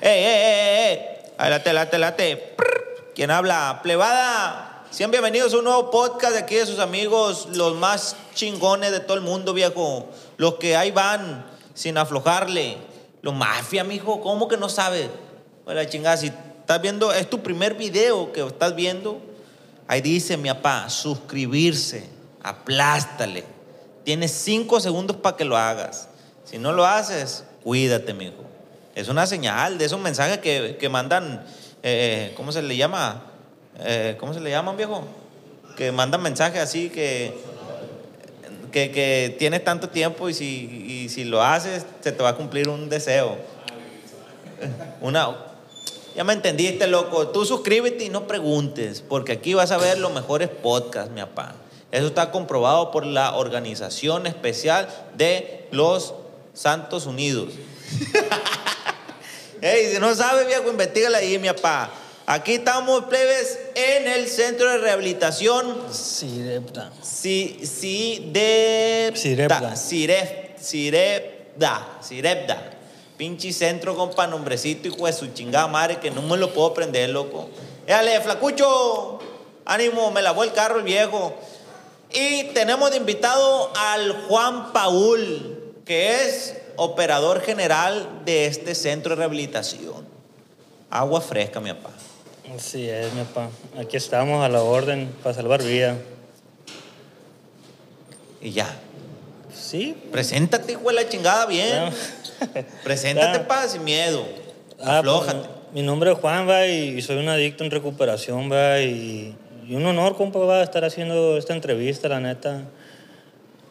¡Ey, ey, ey, late, late. Prr. ¿Quién habla? Plebada. Sean bienvenidos a un nuevo podcast de aquí de sus amigos, los más chingones de todo el mundo, viejo. Los que ahí van sin aflojarle. Los mafia, mijo. ¿Cómo que no sabes? Bueno, la chingada, si estás viendo, es tu primer video que estás viendo. Ahí dice, mi papá, suscribirse. Aplástale. Tienes cinco segundos para que lo hagas. Si no lo haces, cuídate, mijo. Es una señal de esos mensajes que, que mandan, eh, ¿cómo se le llama? Eh, ¿Cómo se le llaman, viejo? Que mandan mensajes así que, que, que tienes tanto tiempo y si, si lo haces, se te va a cumplir un deseo. Una, ya me entendiste, loco. Tú suscríbete y no preguntes, porque aquí vas a ver los mejores podcasts, mi papá. Eso está comprobado por la Organización Especial de los Santos Unidos. Ey, si no sabes, viejo, investigala ahí, mi papá. Aquí estamos, plebes, en el centro de rehabilitación. Sirepta. Si, si, de. Sirepda. Siref, Sirepda. Sirepda. Pinche centro, compa, nombrecito, hijo de su chingada madre, que no me lo puedo prender, loco. Éale, flacucho. Ánimo, me lavó el carro el viejo. Y tenemos de invitado al Juan Paul, que es operador general de este centro de rehabilitación. Agua fresca, mi papá. Así es, mi papá. Aquí estamos a la orden para salvar vidas. Y ya. Sí. Preséntate, hijo de la chingada, bien. Ya. Preséntate, Ya. pa, sin miedo. Ah, Aflójate. pues, mi nombre es Juan, va, y soy un adicto en recuperación, va, y, y un honor, compa, va, estar haciendo esta entrevista, la neta.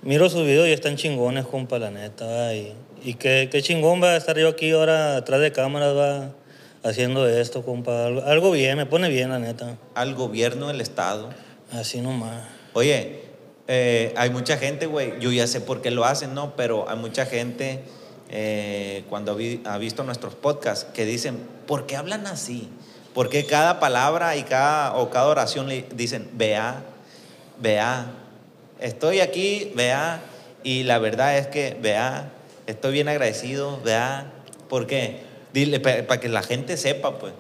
Miro sus videos y están chingones, compa, la neta, va, y, y qué, qué chingón va estar yo aquí ahora atrás de cámaras, va, haciendo esto, compa. Algo, algo bien, me pone bien, la neta. Al gobierno del Estado. Así nomás. Oye, eh, hay mucha gente, güey, yo ya sé por qué lo hacen, ¿no? Pero hay mucha gente eh, cuando vi- ha visto nuestros podcasts que dicen, ¿por qué hablan así? ¿Por qué cada palabra y cada, o cada oración le dicen, vea, vea, estoy aquí, vea, y la verdad es que, vea, estoy bien agradecido, vea, ¿por qué? Dile, para que la gente sepa, pues.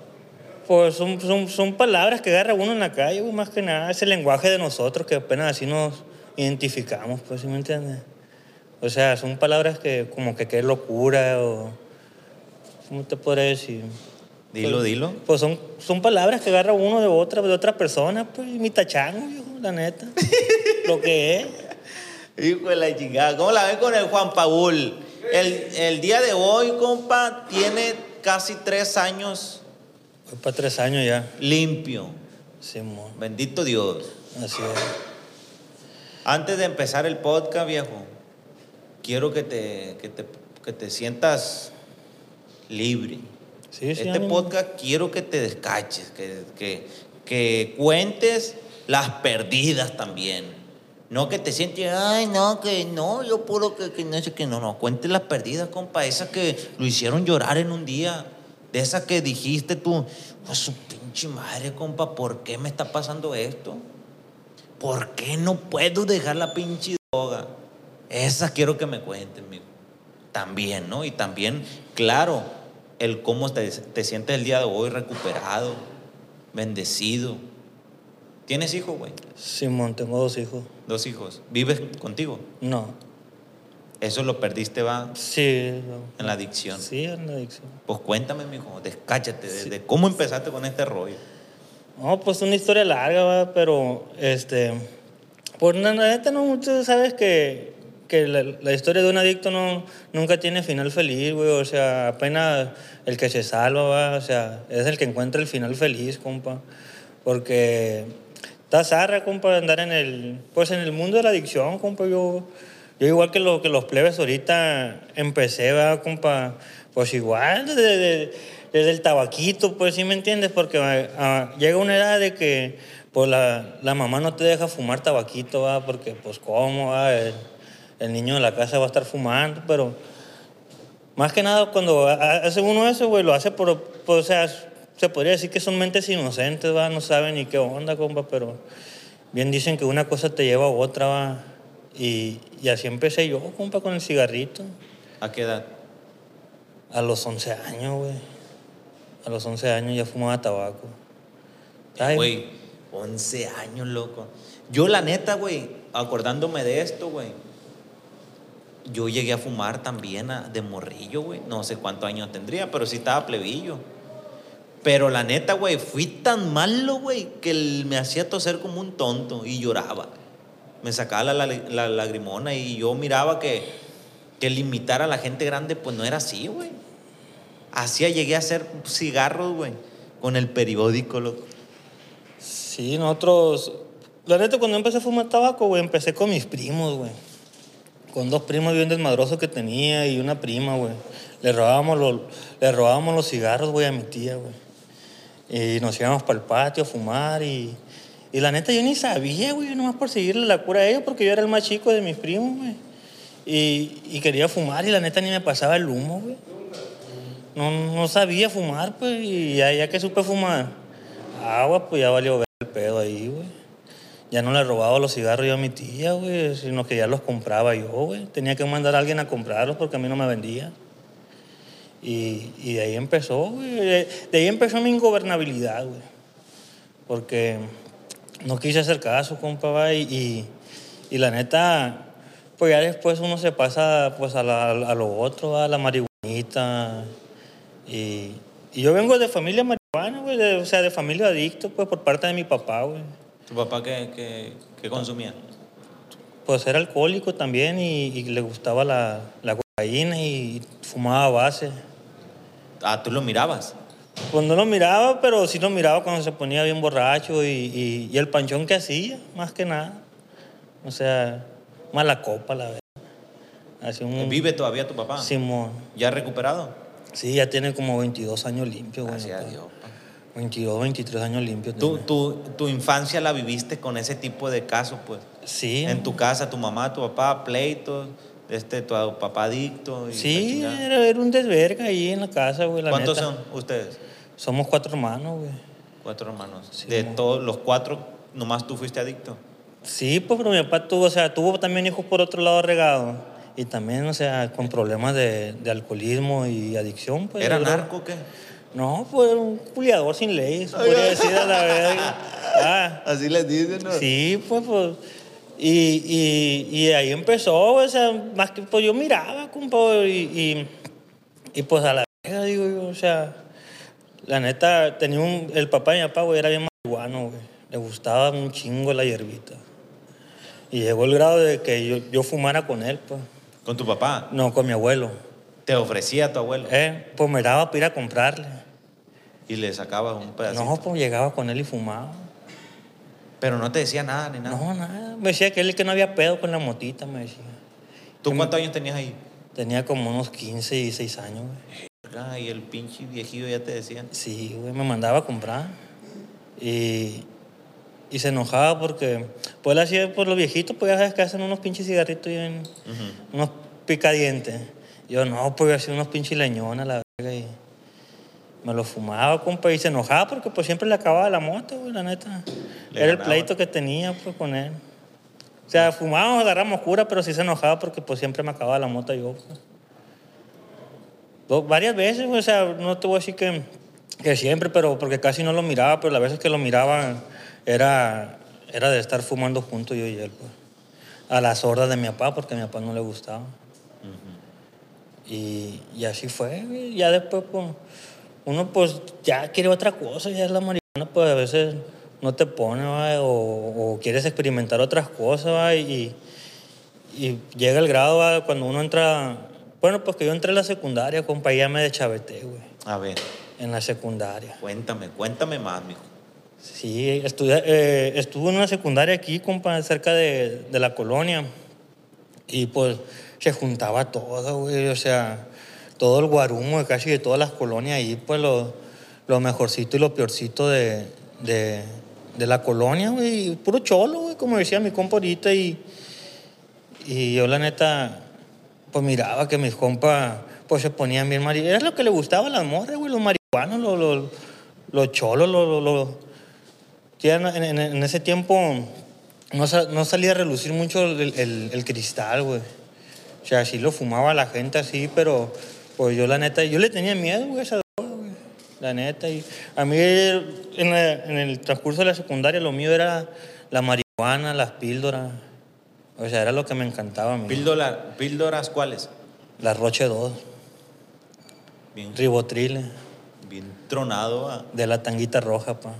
Pues son, son, son palabras que agarra uno en la calle, más que nada. Es el lenguaje de nosotros que apenas así nos identificamos, pues, ¿sí me entiendes? O sea, son palabras que como que qué locura o... ¿Cómo te podría decir? Dilo, dilo. Pues son, son palabras que agarra uno de otra, de otra persona, pues, mi tachango, viejo, la neta. Lo que es. Hijo de la chingada. ¿Cómo la ven con el Juan Paul? El, el día de hoy, compa, tiene casi tres años Voy para tres años ya. limpio. Simón. Bendito Dios. Así es. Antes de empezar el podcast, viejo, quiero que te, que te, que te sientas libre. Sí, sí, este ánimo. podcast quiero que te descaches, que, que, que cuentes las perdidas también. No que te sientes, ay, no, que no, yo puro que, que no sé que no, no, cuentes las perdidas, compa, esas que lo hicieron llorar en un día, de esas que dijiste tú, pues su pinche madre, compa, ¿por qué me está pasando esto? ¿Por qué no puedo dejar la pinche droga? Esas quiero que me cuenten, mijo. También, ¿no? Y también, claro, el cómo te, te sientes el día de hoy recuperado, bendecido. ¿Tienes hijos, güey? Simón, tengo dos hijos. Dos hijos. ¿Vives contigo? No. Eso lo perdiste, va, Sí, no. en la adicción. sí, en la adicción. Pues cuéntame, mijo, descáchate, desde cómo empezaste con este rollo. No, pues una historia larga, va, pero este. Pues la neta, no, tú sabes que, que la, la historia de un adicto no, nunca tiene final feliz, güey. O sea, apenas el que se salva, va, o sea, es el que encuentra el final feliz, compa. Porque está zarra, compa, andar en el, pues en el mundo de la adicción, compa. Yo, yo igual que, lo, que los plebes ahorita empecé, va, compa, pues igual, desde, desde- el tabaquito, pues sí me entiendes, porque ah, ah, llega una edad de que pues la, la mamá no te deja fumar tabaquito, va, porque pues cómo, va, el, niño de la casa va a estar fumando, pero más que nada cuando ha- hace uno eso, güey, lo hace por, por, o sea, se podría decir que son mentes inocentes, va, no saben ni qué onda, compa, pero bien dicen que una cosa te lleva a otra, va, y, y así empecé yo, compa, con el cigarrito. ¿A qué edad? A los 11 años, güey. A los 11 años ya fumaba tabaco. Ay, Güey, 11 años, loco. Yo, la neta, güey, acordándome de esto, güey. Yo llegué a fumar también a- de morrillo, güey. No sé cuántos años tendría, pero sí estaba plebillo. Pero la neta, güey, fui tan malo, güey, que el- me hacía toser como un tonto y lloraba. Me sacaba la, la- la lagrimona y yo miraba que, que limitar a la gente grande, pues no era así, güey. Así llegué a hacer cigarros, güey, con el periódico, loco. Sí, nosotros. La neta, cuando empecé a fumar tabaco, güey, empecé con mis primos, güey. Con dos primos bien desmadrosos que tenía y una prima, güey. Le robábamos los, le robábamos los cigarros, güey, a mi tía, güey. Y nos íbamos para el patio a fumar y. Y la neta, yo ni sabía, güey, nomás por seguirle la cura a ellos, porque yo era el más chico de mis primos, güey. Y, y quería fumar y la neta ni me pasaba el humo, güey. No, no sabía fumar, pues, y ya, ya que supe fumar agua, pues ya valió ver el pedo ahí, güey. Ya no le robaba los cigarros yo a mi tía, güey, sino que ya los compraba yo, güey. Tenía que mandar a alguien a comprarlos porque a mí no me vendía. Y, de ahí empezó, güey. De, ahí empezó mi ingobernabilidad, güey. Porque no quise hacer caso, compa, y, y, y la neta, pues ya después uno se pasa pues a, la- a lo otro, a la marihuanita. Y, y yo vengo de familia marihuana, güey, o sea, de familia adicto, pues por parte de mi papá, güey. ¿Tu papá qué, qué- qué consumía? Pues era alcohólico también y, y le gustaba la, la cocaína y fumaba base. Ah, tú lo mirabas. Pues no lo miraba, pero sí lo miraba cuando se ponía bien borracho y, y- y el panchón que hacía, más que nada. O sea, mala copa, la verdad. Un... ¿Vive todavía tu papá? Simón. ¿Ya recuperado? Sí, ya tiene como 22 años limpios, güey. Gracias a papá. Dios. 22, 23 años limpios. ¿Tu, tiene. tu, infancia la viviste con ese tipo de casos, pues? Sí. En tu casa, tu mamá, tu papá, pleitos, este, tu papá adicto. Y Sí, era, era un desverga ahí en la casa, güey. la ¿Cuántos neta. son ustedes? Somos cuatro hermanos, güey. Cuatro hermanos. Sí, de todos los cuatro, nomás tú fuiste adicto. Sí, pues pero mi papá tuvo, o sea, tuvo también hijos por otro lado regado. Y también, o sea, con problemas de, de alcoholismo y adicción, pues. ¿Era narco o qué? No, pues era un culiador sin ley, se podría decir a la verga. Ah, Así les dicen, ¿no? sí, pues, pues. Y, y, y ahí empezó, o sea, más que pues yo miraba, compa, y, y, y pues a la verga, digo yo, o sea, la neta, tenía un, el papá de mi papá, güey, era bien marihuano, güey. Le gustaba un chingo la hierbita. Y llegó el grado de que yo, yo fumara con él, pues. Con tu papá. No, con mi abuelo. Te ofrecía a tu abuelo. Eh, pues me daba para ir a comprarle. Y le sacabas un pedacito. No, pues llegaba con él y fumaba. Pero no te decía nada ni nada. No, nada. Me decía que él que no había pedo con la motita, me decía. ¿Tú cuántos años tenías ahí? Tenía como unos 15 y 16 años, güey. Ah, y el pinche viejillo ya te decían. Sí, güey, me mandaba a comprar. Y, y se enojaba porque, pues él hacía por los viejitos, pues ya sabes que hacen unos pinches cigarritos bien, unos picadientes. Yo no, pues hacía unos pinches leñones, la verga, y me lo fumaba, compa, y se enojaba porque pues siempre le acababa la moto, güey, la neta. Le Era el pleito que tenía, pues, con él. O sea, fumábamos, agarramos cura, pero sí se enojaba porque pues siempre me acababa la moto yo, pues. Varias veces, güey, o sea, no te voy a decir que, que siempre, pero porque casi no lo miraba, pero las veces que lo miraba era, era de estar fumando juntos yo y él, pues. A las sordas de mi papá, porque a mi papá no le gustaba. Y, y así fue, güey. Ya después, pues, uno pues ya quiere otra cosa, ya es la marihuana, pues a veces no te pone, ¿va? O, o quieres experimentar otras cosas, ¿va? Y, y llega el grado, ¿va? cuando uno entra, bueno, pues que yo entré en la secundaria, compa, ya me deschaveté, güey, A ver, en la secundaria. cuéntame, cuéntame más, mijo. Sí, estudié, eh, estuve en una secundaria aquí, compa, cerca de, de la colonia. Y pues se juntaba todo, güey. O sea, todo el guarumo de casi de todas las colonias ahí, pues lo, lo mejorcito y lo peorcito de, de, la colonia, güey. Puro cholo, güey, como decía mi compa ahorita. Y, y yo, la neta, pues miraba que mis compas, pues se ponían bien marihuanos. Era lo que le gustaba a las güey, los marihuanos, los, los, los cholos, los, los- en, ese tiempo no, no salía a relucir mucho el, el- el cristal, güey. O sea, sí lo fumaba la gente así, pero pues yo la neta, yo le tenía miedo, güey, a esa droga, güey. La neta. Y a mí en, la- en el transcurso de la secundaria lo mío era la marihuana, las píldoras. O sea, era lo que me encantaba a mí. Píldora- ¿Píldoras cuáles? La Roche 2, Bien, Ribotril, bien tronado, a, de la tanguita roja, pa.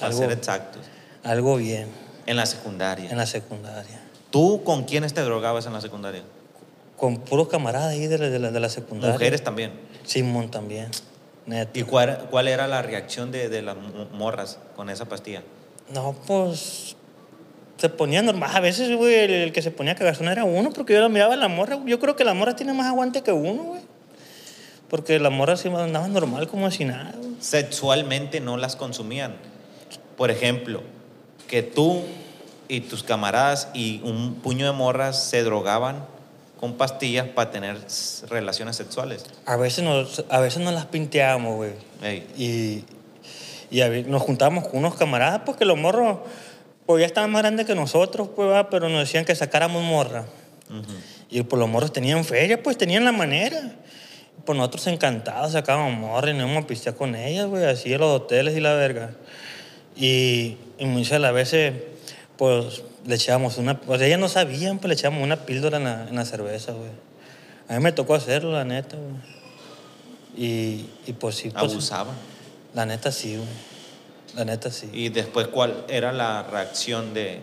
a Algo, ser exactos. algo bien En la secundaria. en la secundaria. ¿Tú con quiénes te drogabas en la secundaria? Con puros camaradas ahí de la, de la, de la secundaria. Mujeres también. Simón también. ¿Y cuál, cuál era la reacción de, de las mo- morras con esa pastilla? No, pues. Se ponía normal. A veces, güey, el, el que se ponía cagazón era uno, porque yo la miraba a la morra. Yo creo que la morra tiene más aguante que uno, güey. Porque la morra sí andaba normal como si nada. Sexualmente no las consumían. Por ejemplo, que tú y tus camaradas y un puño de morras se drogaban con pastillas para tener relaciones sexuales. A veces nos, a veces nos las pinteábamos, güey. Ey, Y, y a nos juntábamos con unos camaradas porque los morros, pues ya estaban más grandes que nosotros, pues, va, pero nos decían que sacáramos morra. ujú. Y pues los morros tenían feria, pues tenían la manera. Pues nosotros encantados sacábamos morra y nos íbamos a pistear con ellas, güey, así en los hoteles y la verga. Y, y muchas de las veces, pues le echábamos una, pues ellas no sabían, pues le echábamos una píldora en la, en la cerveza, güey. A mí me tocó hacerlo, la neta, güey. Y, y pues sí, pues, Abusaban. la neta sí, güey. La neta sí. Y después, ¿cuál era la reacción de,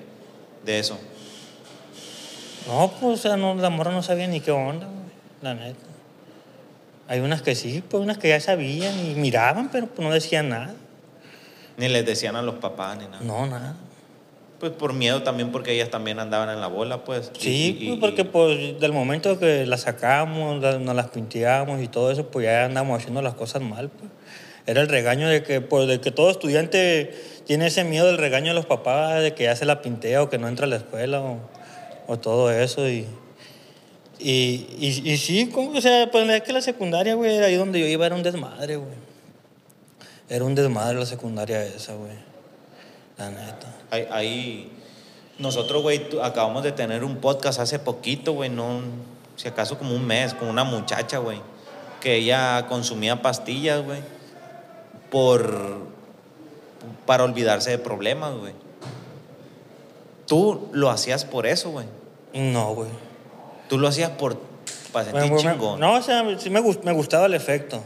de eso? No, pues, o sea, no, la morra no sabía ni qué onda, güey. La neta. Hay unas que sí, pues unas que ya sabían y miraban, pero pues no decían nada. Ni les decían a los papás ni nada. No, nada. Pues por miedo también, porque ellas también andaban en la bola, pues. Sí, y- pues y- porque pues del momento que las sacamos, nos las pinteamos y todo eso, pues ya andamos haciendo las cosas mal, pues. Era el regaño de que, pues, de que todo estudiante tiene ese miedo del regaño de los papás, de que ya se la pintea o que no entra a la escuela o, o todo eso. Y, y, y, y sí, como, o sea, pues es que la secundaria, güey, ahí donde yo iba era un desmadre, güey. Era un desmadre la secundaria esa, güey. La neta. Ahí, ahí- nosotros, güey, acabamos de tener un podcast hace poquito, güey, no, si acaso como un mes, con una muchacha, güey, que ella consumía pastillas, güey, por, para olvidarse de problemas, güey. Tú lo hacías por eso, güey. No, güey. Tú lo hacías por, para sentir Bueno, pues, me- chingón. No, o sea, sí me, gust- me gustaba el efecto.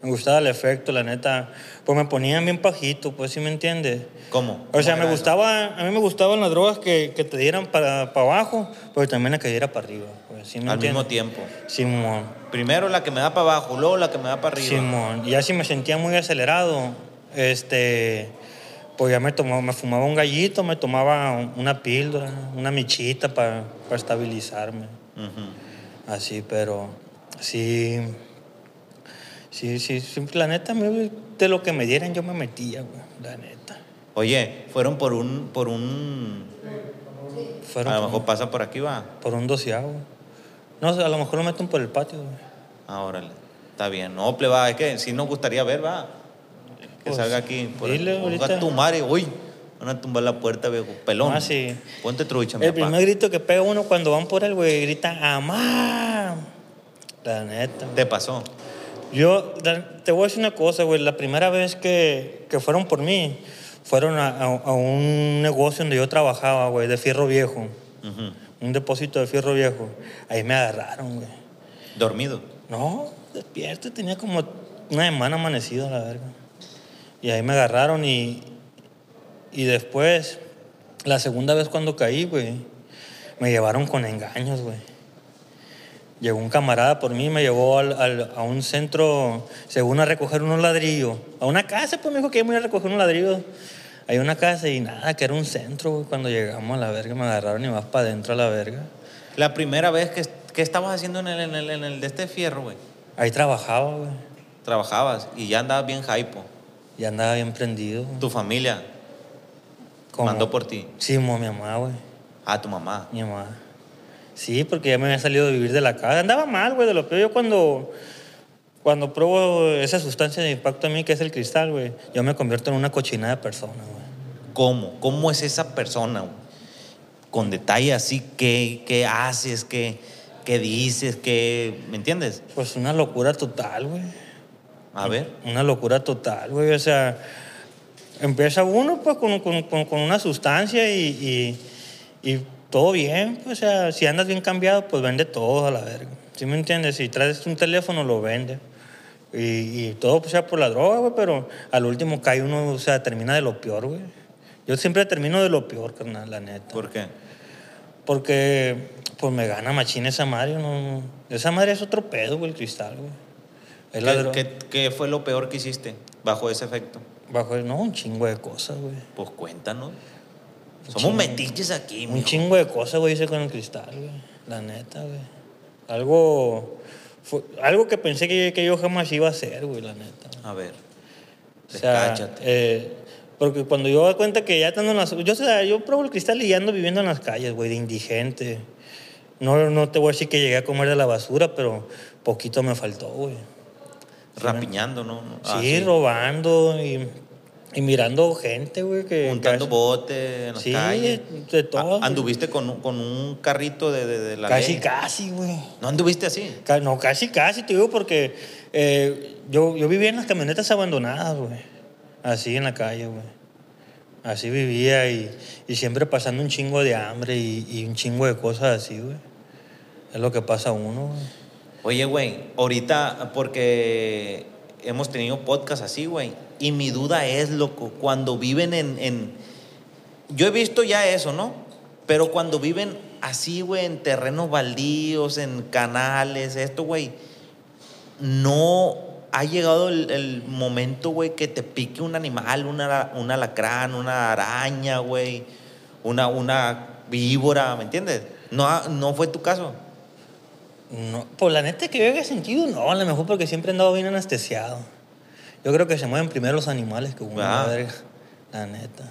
Me gustaba el efecto, la neta. Pues me ponían bien pajito, pues, ¿sí me entiendes? ¿Cómo? O sea, ¿Cómo me era gustaba, a mí me gustaban las drogas que, que te dieran para, para abajo, pero también la que diera para arriba, pues, ¿sí me Al entiendes? mismo tiempo. Simón, Primero la que me da para abajo, luego la que me da para arriba. Simón. Y ya si me sentía muy acelerado, este, pues ya me tomaba, me fumaba un gallito, me tomaba un- una píldora, una michita para estabilizarme. Ujú. Así, pero sí. Sí, sí, sí, la neta, de lo que me dieran yo me metía, güey, la neta. Oye, fueron por un, por un, Fueron a lo mejor pasa por aquí, va. por un doceavo. No, a lo mejor lo meten por el patio, güey. Ah, órale. Está bien. No, pleba, es que sí nos gustaría ver, va. Que Pues, salga aquí. Por dile el, ahorita. tu madre, uy. Van a tumbar la puerta, viejo. Pelón. Ah, sí. Ponte trucha, mi El papá. primer grito que pega uno cuando van por él, güey, grita ¡Amá! La neta. Te pasó. Yo te voy a decir una cosa, güey. La primera vez que, que fueron por mí, fueron a, a- a un negocio donde yo trabajaba, güey, de fierro viejo. Un depósito de fierro viejo. Ahí me agarraron, güey. Dormido. No, despierto, tenía como una semana amanecido a la verga. Y ahí me agarraron y, y después, la segunda vez cuando caí, güey, me llevaron con engaños, güey. Llegó un camarada por mí, me llevó al- al- a un centro, según a recoger unos ladrillos. A una casa, pues me dijo que iba a recoger unos ladrillos. Hay una casa y nada, que era un centro, güey. Cuando llegamos a la verga, me agarraron y más para adentro a la verga. La primera vez que, que estabas haciendo en el, en el, en el de este fierro, güey. Ahí trabajaba, güey. Trabajabas y ya andabas bien hypo. Y andaba bien prendido. güey. Tu familia Como- mandó por ti. Sí, mo, mi mamá, güey. Ah, tu mamá. Mi mamá. Sí, porque ya me había salido de vivir de la casa. Andaba mal, güey, de lo peor. Yo cuando, cuando pruebo esa sustancia de impacto a mí, que es el cristal, güey, yo me convierto en una cochinada de persona, güey. ¿Cómo? ¿Cómo es esa persona? güey? Con detalle así, ¿qué, qué haces? ¿Qué, qué dices? ¿Qué, ¿Me entiendes? Pues una locura total, güey. A ver. Una locura total, güey. O sea, empieza uno pues con, con- con- con una sustancia y, y- y todo bien. Pues, o sea, si andas bien cambiado, pues vende todo a la verga. ¿Sí me entiendes? Si traes un teléfono, lo vende. Y, y todo pues, sea por la droga, güey, pero al último cae uno, o sea, termina de lo peor, güey. Yo siempre termino de lo peor, carnal, la neta. ¿Por qué? Porque, pues me gana machina esa madre, no. Esa madre es otro pedo, güey, el cristal, güey. Es la ¿Qué, droga. qué- qué fue lo peor que hiciste bajo ese efecto? Bajo, no, un chingo de cosas, güey. Pues cuéntanos. Un Somos chingo. metiches aquí, Un mijo. chingo de cosas, güey, hice con el cristal, güey. La neta, güey. Algo, fue- algo que pensé que, que yo jamás iba a hacer, güey, la neta. A ver. O sea, eh, porque cuando yo doy cuenta que ya estando en las... Yo, o sea, yo pruebo el cristal y ya ando viviendo en las calles, güey, de indigente. No, no te voy a decir que llegué a comer de la basura, pero poquito me faltó, güey. Rapiñando, ¿no? Ah, sí, robando y, y mirando gente, güey, que... Juntando que- bote en las Sí, calles. de todo, Ah. ¿Anduviste con, un- con un carrito de, de- de la Casi, ley? casi, güey. ¿No anduviste así? No, casi, casi, te digo, porque eh, yo, yo vivía en las camionetas abandonadas, güey. Así en la calle, güey. Así vivía y, y siempre pasando un chingo de hambre y, y un chingo de cosas así, güey. Es lo que pasa a uno, güey. Oye, güey, ahorita, porque hemos tenido podcast así, güey, y mi duda es, loco, cuando viven en, en- Yo he visto ya eso, ¿no? Pero cuando viven así, güey, en terrenos baldíos, en canales, esto, güey, no ha llegado el, momento, güey, que te pique un animal, una, un alacrán, una araña, güey, una, una víbora, ¿me entiendes? No, no fue tu caso. No, pues la neta que yo haya sentido, no, a lo mejor porque siempre he andado bien anestesiado. Yo creo que se mueven primero los animales que uno, Ah. la verga. La neta.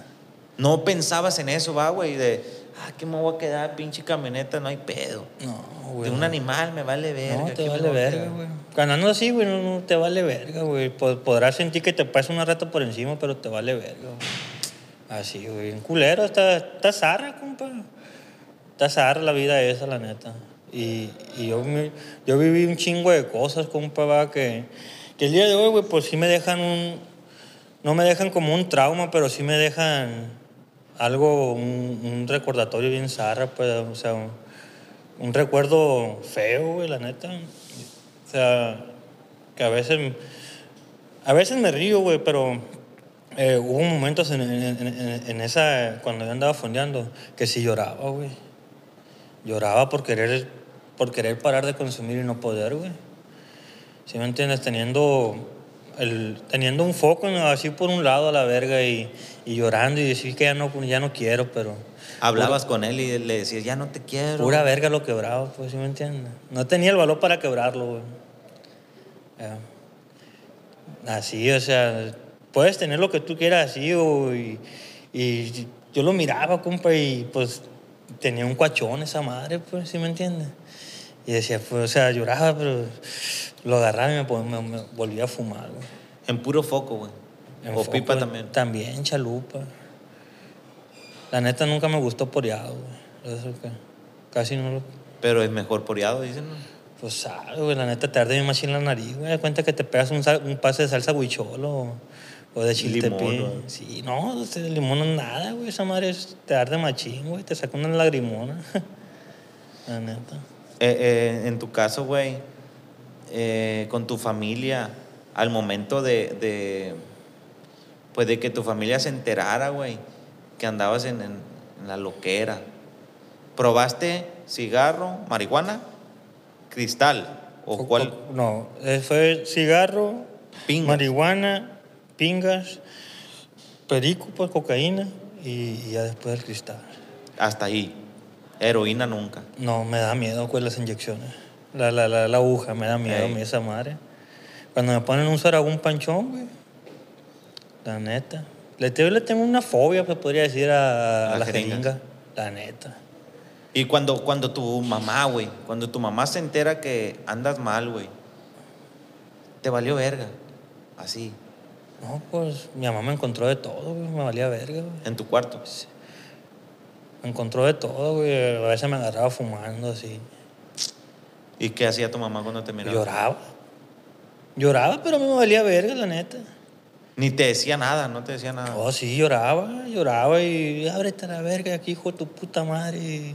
No pensabas en eso, va, güey, de, ah, que me voy a quedar, pinche camioneta, no hay pedo. No, De güey. un animal me vale verga. No, ¿qué te vale verga, güey. Ganando así, güey, no, no te vale verga, güey. Pod- Podrás sentir que te pasa una rata por encima, pero te vale verga, güey. Así, güey. Un culero, está, está zarra, compa. Está zarra la vida esa, la neta. Y, y yo, yo viví un chingo de cosas, compa, va, que, que el día de hoy, güey, pues sí me dejan un... No me dejan como un trauma, pero sí me dejan algo, un, recordatorio bien zarra, pues, o sea, un, recuerdo feo, güey, la neta. O sea, que a veces, a veces me río, güey, pero eh, hubo momentos en, en- en- en esa, cuando yo andaba fondeando, que sí lloraba, güey. Lloraba por querer, por querer parar de consumir y no poder, güey. ¿Sí me entiendes? Teniendo, el, teniendo un foco así por un lado a la verga y, y llorando y decir que ya no, ya no quiero, pero... Hablabas con él y le decías, ya no te quiero. Pura verga lo quebraba, pues, ¿sí me entiendes? No tenía el valor para quebrarlo, güey. Así, o sea, puedes tener lo que tú quieras así, o, y, y yo lo miraba, compa, y pues tenía un cuachón esa madre, pues, ¿sí me entiendes? Y decía, pues, o sea, lloraba, pero lo agarraba y me, pon- me- me volvía a fumar, güey. En puro foco, güey. En O foco, pipa también. También, chalupa. La neta nunca me gustó poreado, güey. Eso que casi no lo... Pero es mejor poreado, dicen. ¿no? Pues sabe, güey, la neta te arde bien machín la nariz, güey. Da cuenta que te pegas un, pase de salsa huicholo o, o de chiltepín. Sí, no, este de limón no es nada, güey. Esa madre es- te arde machín, güey. Te saca una lagrimona. la neta. Eh, eh, en tu caso, güey, eh, con tu familia al momento de, de, pues de que tu familia se enterara, güey, que andabas en, en- en la loquera? ¿Probaste cigarro, marihuana, cristal? ¿O cuál? No, fue cigarro, Pingas. marihuana, pingas, perico, pues cocaína y, y ya después el cristal. Hasta ahí. Heroína nunca. No, me da miedo con las inyecciones. La, la, la, la aguja, me da miedo a mí esa madre. Cuando me ponen un saragún panchón, güey. La neta. Le, te- le tengo una fobia, se podría decir, a, a La jeringa. jeringa. La neta. Y cuando, cuando tu mamá, güey, cuando tu mamá se entera que andas mal, güey, te valió verga. Así, No, pues mi mamá me encontró de todo, güey. Me valía verga, güey. en tu cuarto. Me encontró de todo, güey. A veces me agarraba fumando así. ¿Y qué hacía tu mamá cuando te miraba? Lloraba. Lloraba, pero me valía verga, la neta. Ni te decía nada, no te decía nada. Oh, sí, lloraba, lloraba y ábrete a la verga aquí, hijo de tu puta madre.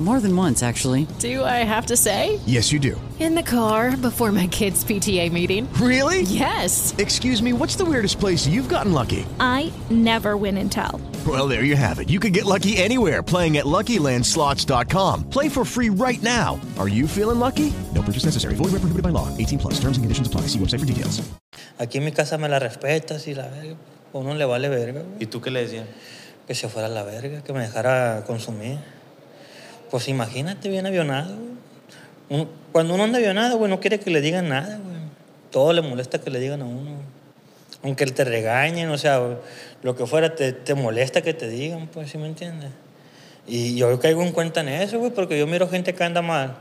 More than once, actually. Do I have to say? Yes, you do. In the car before my kids' PTA meeting. Really? Yes. Excuse me, what's the weirdest place you've gotten lucky? I never win and tell. Well, there you have it. You can get lucky anywhere playing at LuckyLandSlots.com. Play for free right now. Are you feeling lucky? No purchase necessary. Void where prohibited by law. 18 plus. Terms and conditions apply. See website for details. Aquí en mi casa me la respetas y la verga. Uno le vale verga, ¿Y tú qué le decías? Que se fuera a la verga, que me dejara consumir. Pues imagínate, bien avionado, Cuando uno anda avionado, güey, no quiere que le digan nada, güey. Todo le molesta que le digan a uno. Aunque te regañen, o sea, lo que fuera, te, te molesta que te digan, pues, ¿sí me entiendes? Y yo caigo en cuenta en eso, güey, porque yo miro gente que anda mal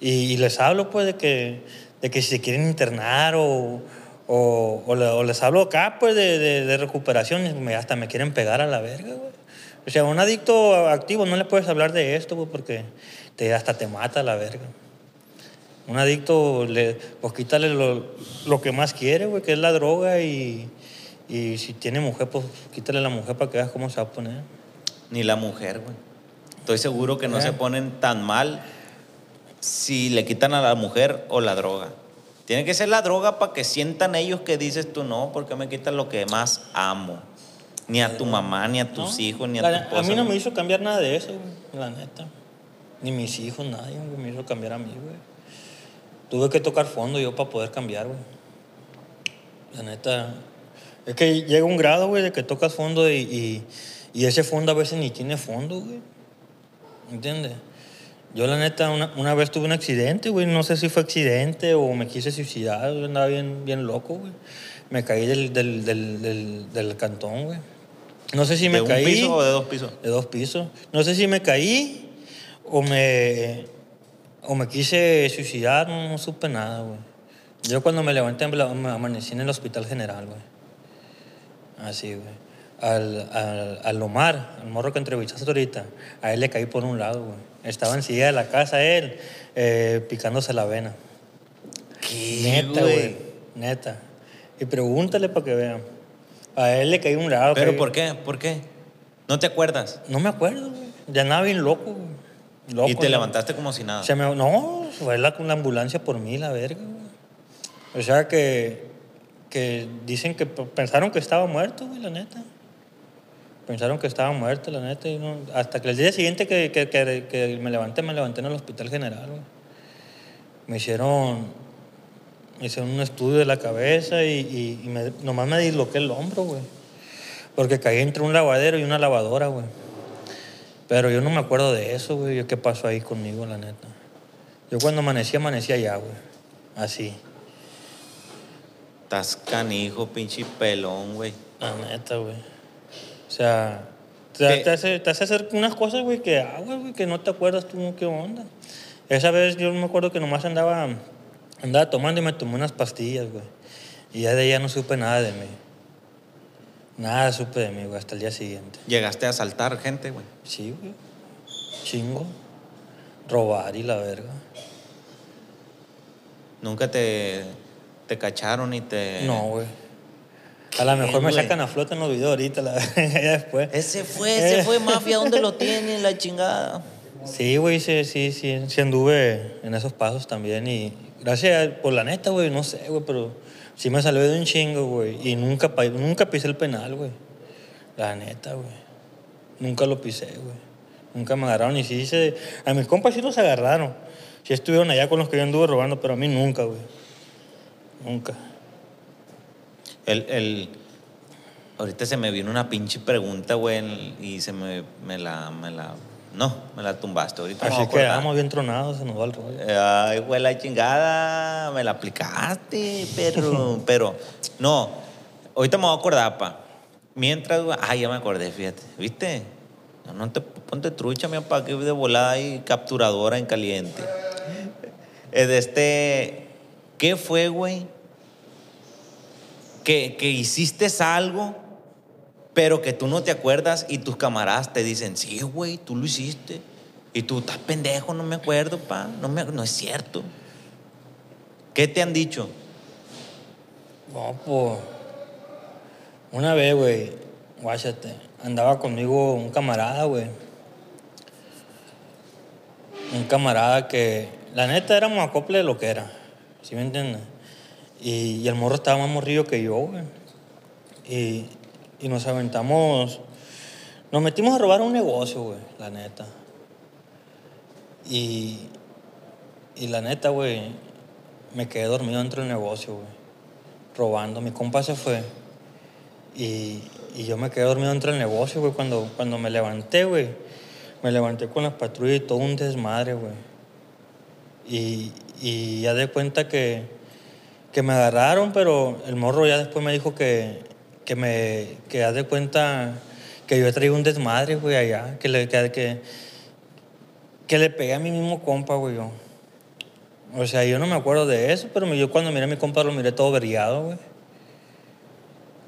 y, les hablo, pues, de que, de que si se quieren internar o, o, o le- o les hablo acá, pues, de, de, de recuperación y hasta me quieren pegar a la verga, güey. O sea, a un adicto activo no le puedes hablar de esto, porque te, hasta te mata la verga. Un adicto, le, pues quítale lo, lo que más quiere, güey, que es la droga y, y si tiene mujer, pues quítale la mujer para que veas cómo se va a poner. Ni la mujer, güey. Estoy seguro que no Eh. se ponen tan mal si le quitan a la mujer o la droga. Tiene que ser la droga para que sientan ellos que dices tú no, porque me quitan lo que más amo. Ni a tu mamá, ni a tus No, hijos, ni a la- tu esposa. A mí no me hizo cambiar nada de eso, güey, la neta. Ni mis hijos, nadie güey, me hizo cambiar a mí, güey. Tuve que tocar fondo yo para poder cambiar, güey. La neta. Es que llega un grado, güey, de que tocas fondo y, y, y ese fondo a veces ni tiene fondo, güey. ¿Entiendes? Yo, la neta, una, una vez tuve un accidente, güey. No sé si fue accidente o me quise suicidar. Yo andaba bien, bien loco, güey. Me caí del, del, del, del, del cantón, güey. No sé si me ¿De un caí. piso o de dos pisos? De dos pisos. No sé si me caí o me, o me quise suicidar, no, no supe nada, güey. Yo cuando me levanté me amanecí en el hospital general, güey. Así, güey. Al, al, al Omar, al morro que entrevistaste ahorita, a él le caí por un lado, güey. Estaba en silla de la casa él, eh, picándose la vena. Neta, güey? güey. Neta. Y pregúntale para que vean. A él le caí un lado. ¿Pero por qué? ¿Por qué? ¿No te acuerdas? no me acuerdo, güey. Ya andaba bien loco, güey. Loco, y te levantaste como si nada. Se me- no, fue la, la ambulancia por mí, la verga, güey. O sea que, que dicen que pensaron que estaba muerto, güey, la neta. Pensaron que estaba muerto, la neta. y no- hasta que el día siguiente que, que- que- que me levanté, me levanté en el hospital general, güey. Me hicieron, hicieron un estudio de la cabeza y, y- y me- nomás me disloqué el hombro, güey. Porque caí entre un lavadero y una lavadora, güey. Pero yo no me acuerdo de eso, güey. Yo, ¿Qué pasó ahí conmigo, la neta? Yo cuando amanecí, amanecí allá, güey. Así, Estás canijo, pinche pelón, güey. la neta, güey. O sea, te, te hace, te hace hacer unas cosas, güey, que aguas, güey, que no te acuerdas tú qué onda. Esa vez yo me acuerdo que nomás andaba, andaba tomando y me tomé unas pastillas, güey. Y ya de ahí ya no supe nada de mí. Nada supe de mí, güey, hasta el día siguiente. Llegaste a asaltar gente, güey. Sí, güey. Chingo. Robar y la verga. Nunca te, te cacharon y te. No, güey. A lo mejor me güey? sacan a flota en los videos ahorita, la verga, ya después. Ese fue, ese fue mafia, ¿dónde lo tiene? La chingada. Sí, güey, sí, sí, sí, sí anduve en esos pasos también y gracias por la neta, güey, no sé, güey, pero sí me salió de un chingo, güey, y nunca, nunca pisé el penal, güey. La neta, güey. Nunca lo pisé, güey. Nunca me agarraron y sí se... A mis compas sí los agarraron. Sí estuvieron allá con los que yo anduve robando, pero a mí nunca, güey. Nunca. El, el- ahorita se me vino una pinche pregunta, güey, y se me, me la, me la, no, me la tumbaste ahorita. Así voy a que acordar. vamos bien tronados, se nos va el rollo. Ay, güey, la chingada, me la aplicaste, pero, pero, no, ahorita me voy a acordar, pa. Mientras, güey, ay, ya me acordé, fíjate, ¿viste? No, no te ponte trucha, mi papá, que de volada y capturadora en caliente. Eh, de este, ¿qué fue, güey? Que, que hiciste algo, pero que tú no te acuerdas y tus camaradas te dicen, sí, güey, tú lo hiciste. Y tú, estás pendejo, no me acuerdo, pa. No, me, no es cierto. ¿Qué te han dicho? No, pues. Una vez, güey, guáchate, andaba conmigo un camarada, güey. Un camarada que, la neta, éramos acople de lo que era. ¿Sí me entiendes? Y, y el morro estaba más morrillo que yo, güey. Y, y nos aventamos. Nos metimos a robar un negocio, güey, la neta. Y, y la neta, güey, me quedé dormido dentro del negocio, güey. Robando. Mi compa se fue. Y, y yo me quedé dormido dentro del negocio, güey. Cuando, cuando me levanté, güey. Me levanté con las patrullas y todo un desmadre, güey. Y, y ya de cuenta que, que me agarraron, pero el morro ya después me dijo que, que me que haz de cuenta que yo traía un desmadre, güey, allá. Que le, que, que, le pegué a mi mismo compa, güey, yo. O sea, yo no me acuerdo de eso, pero yo cuando miré a mi compa lo miré todo veriado, güey.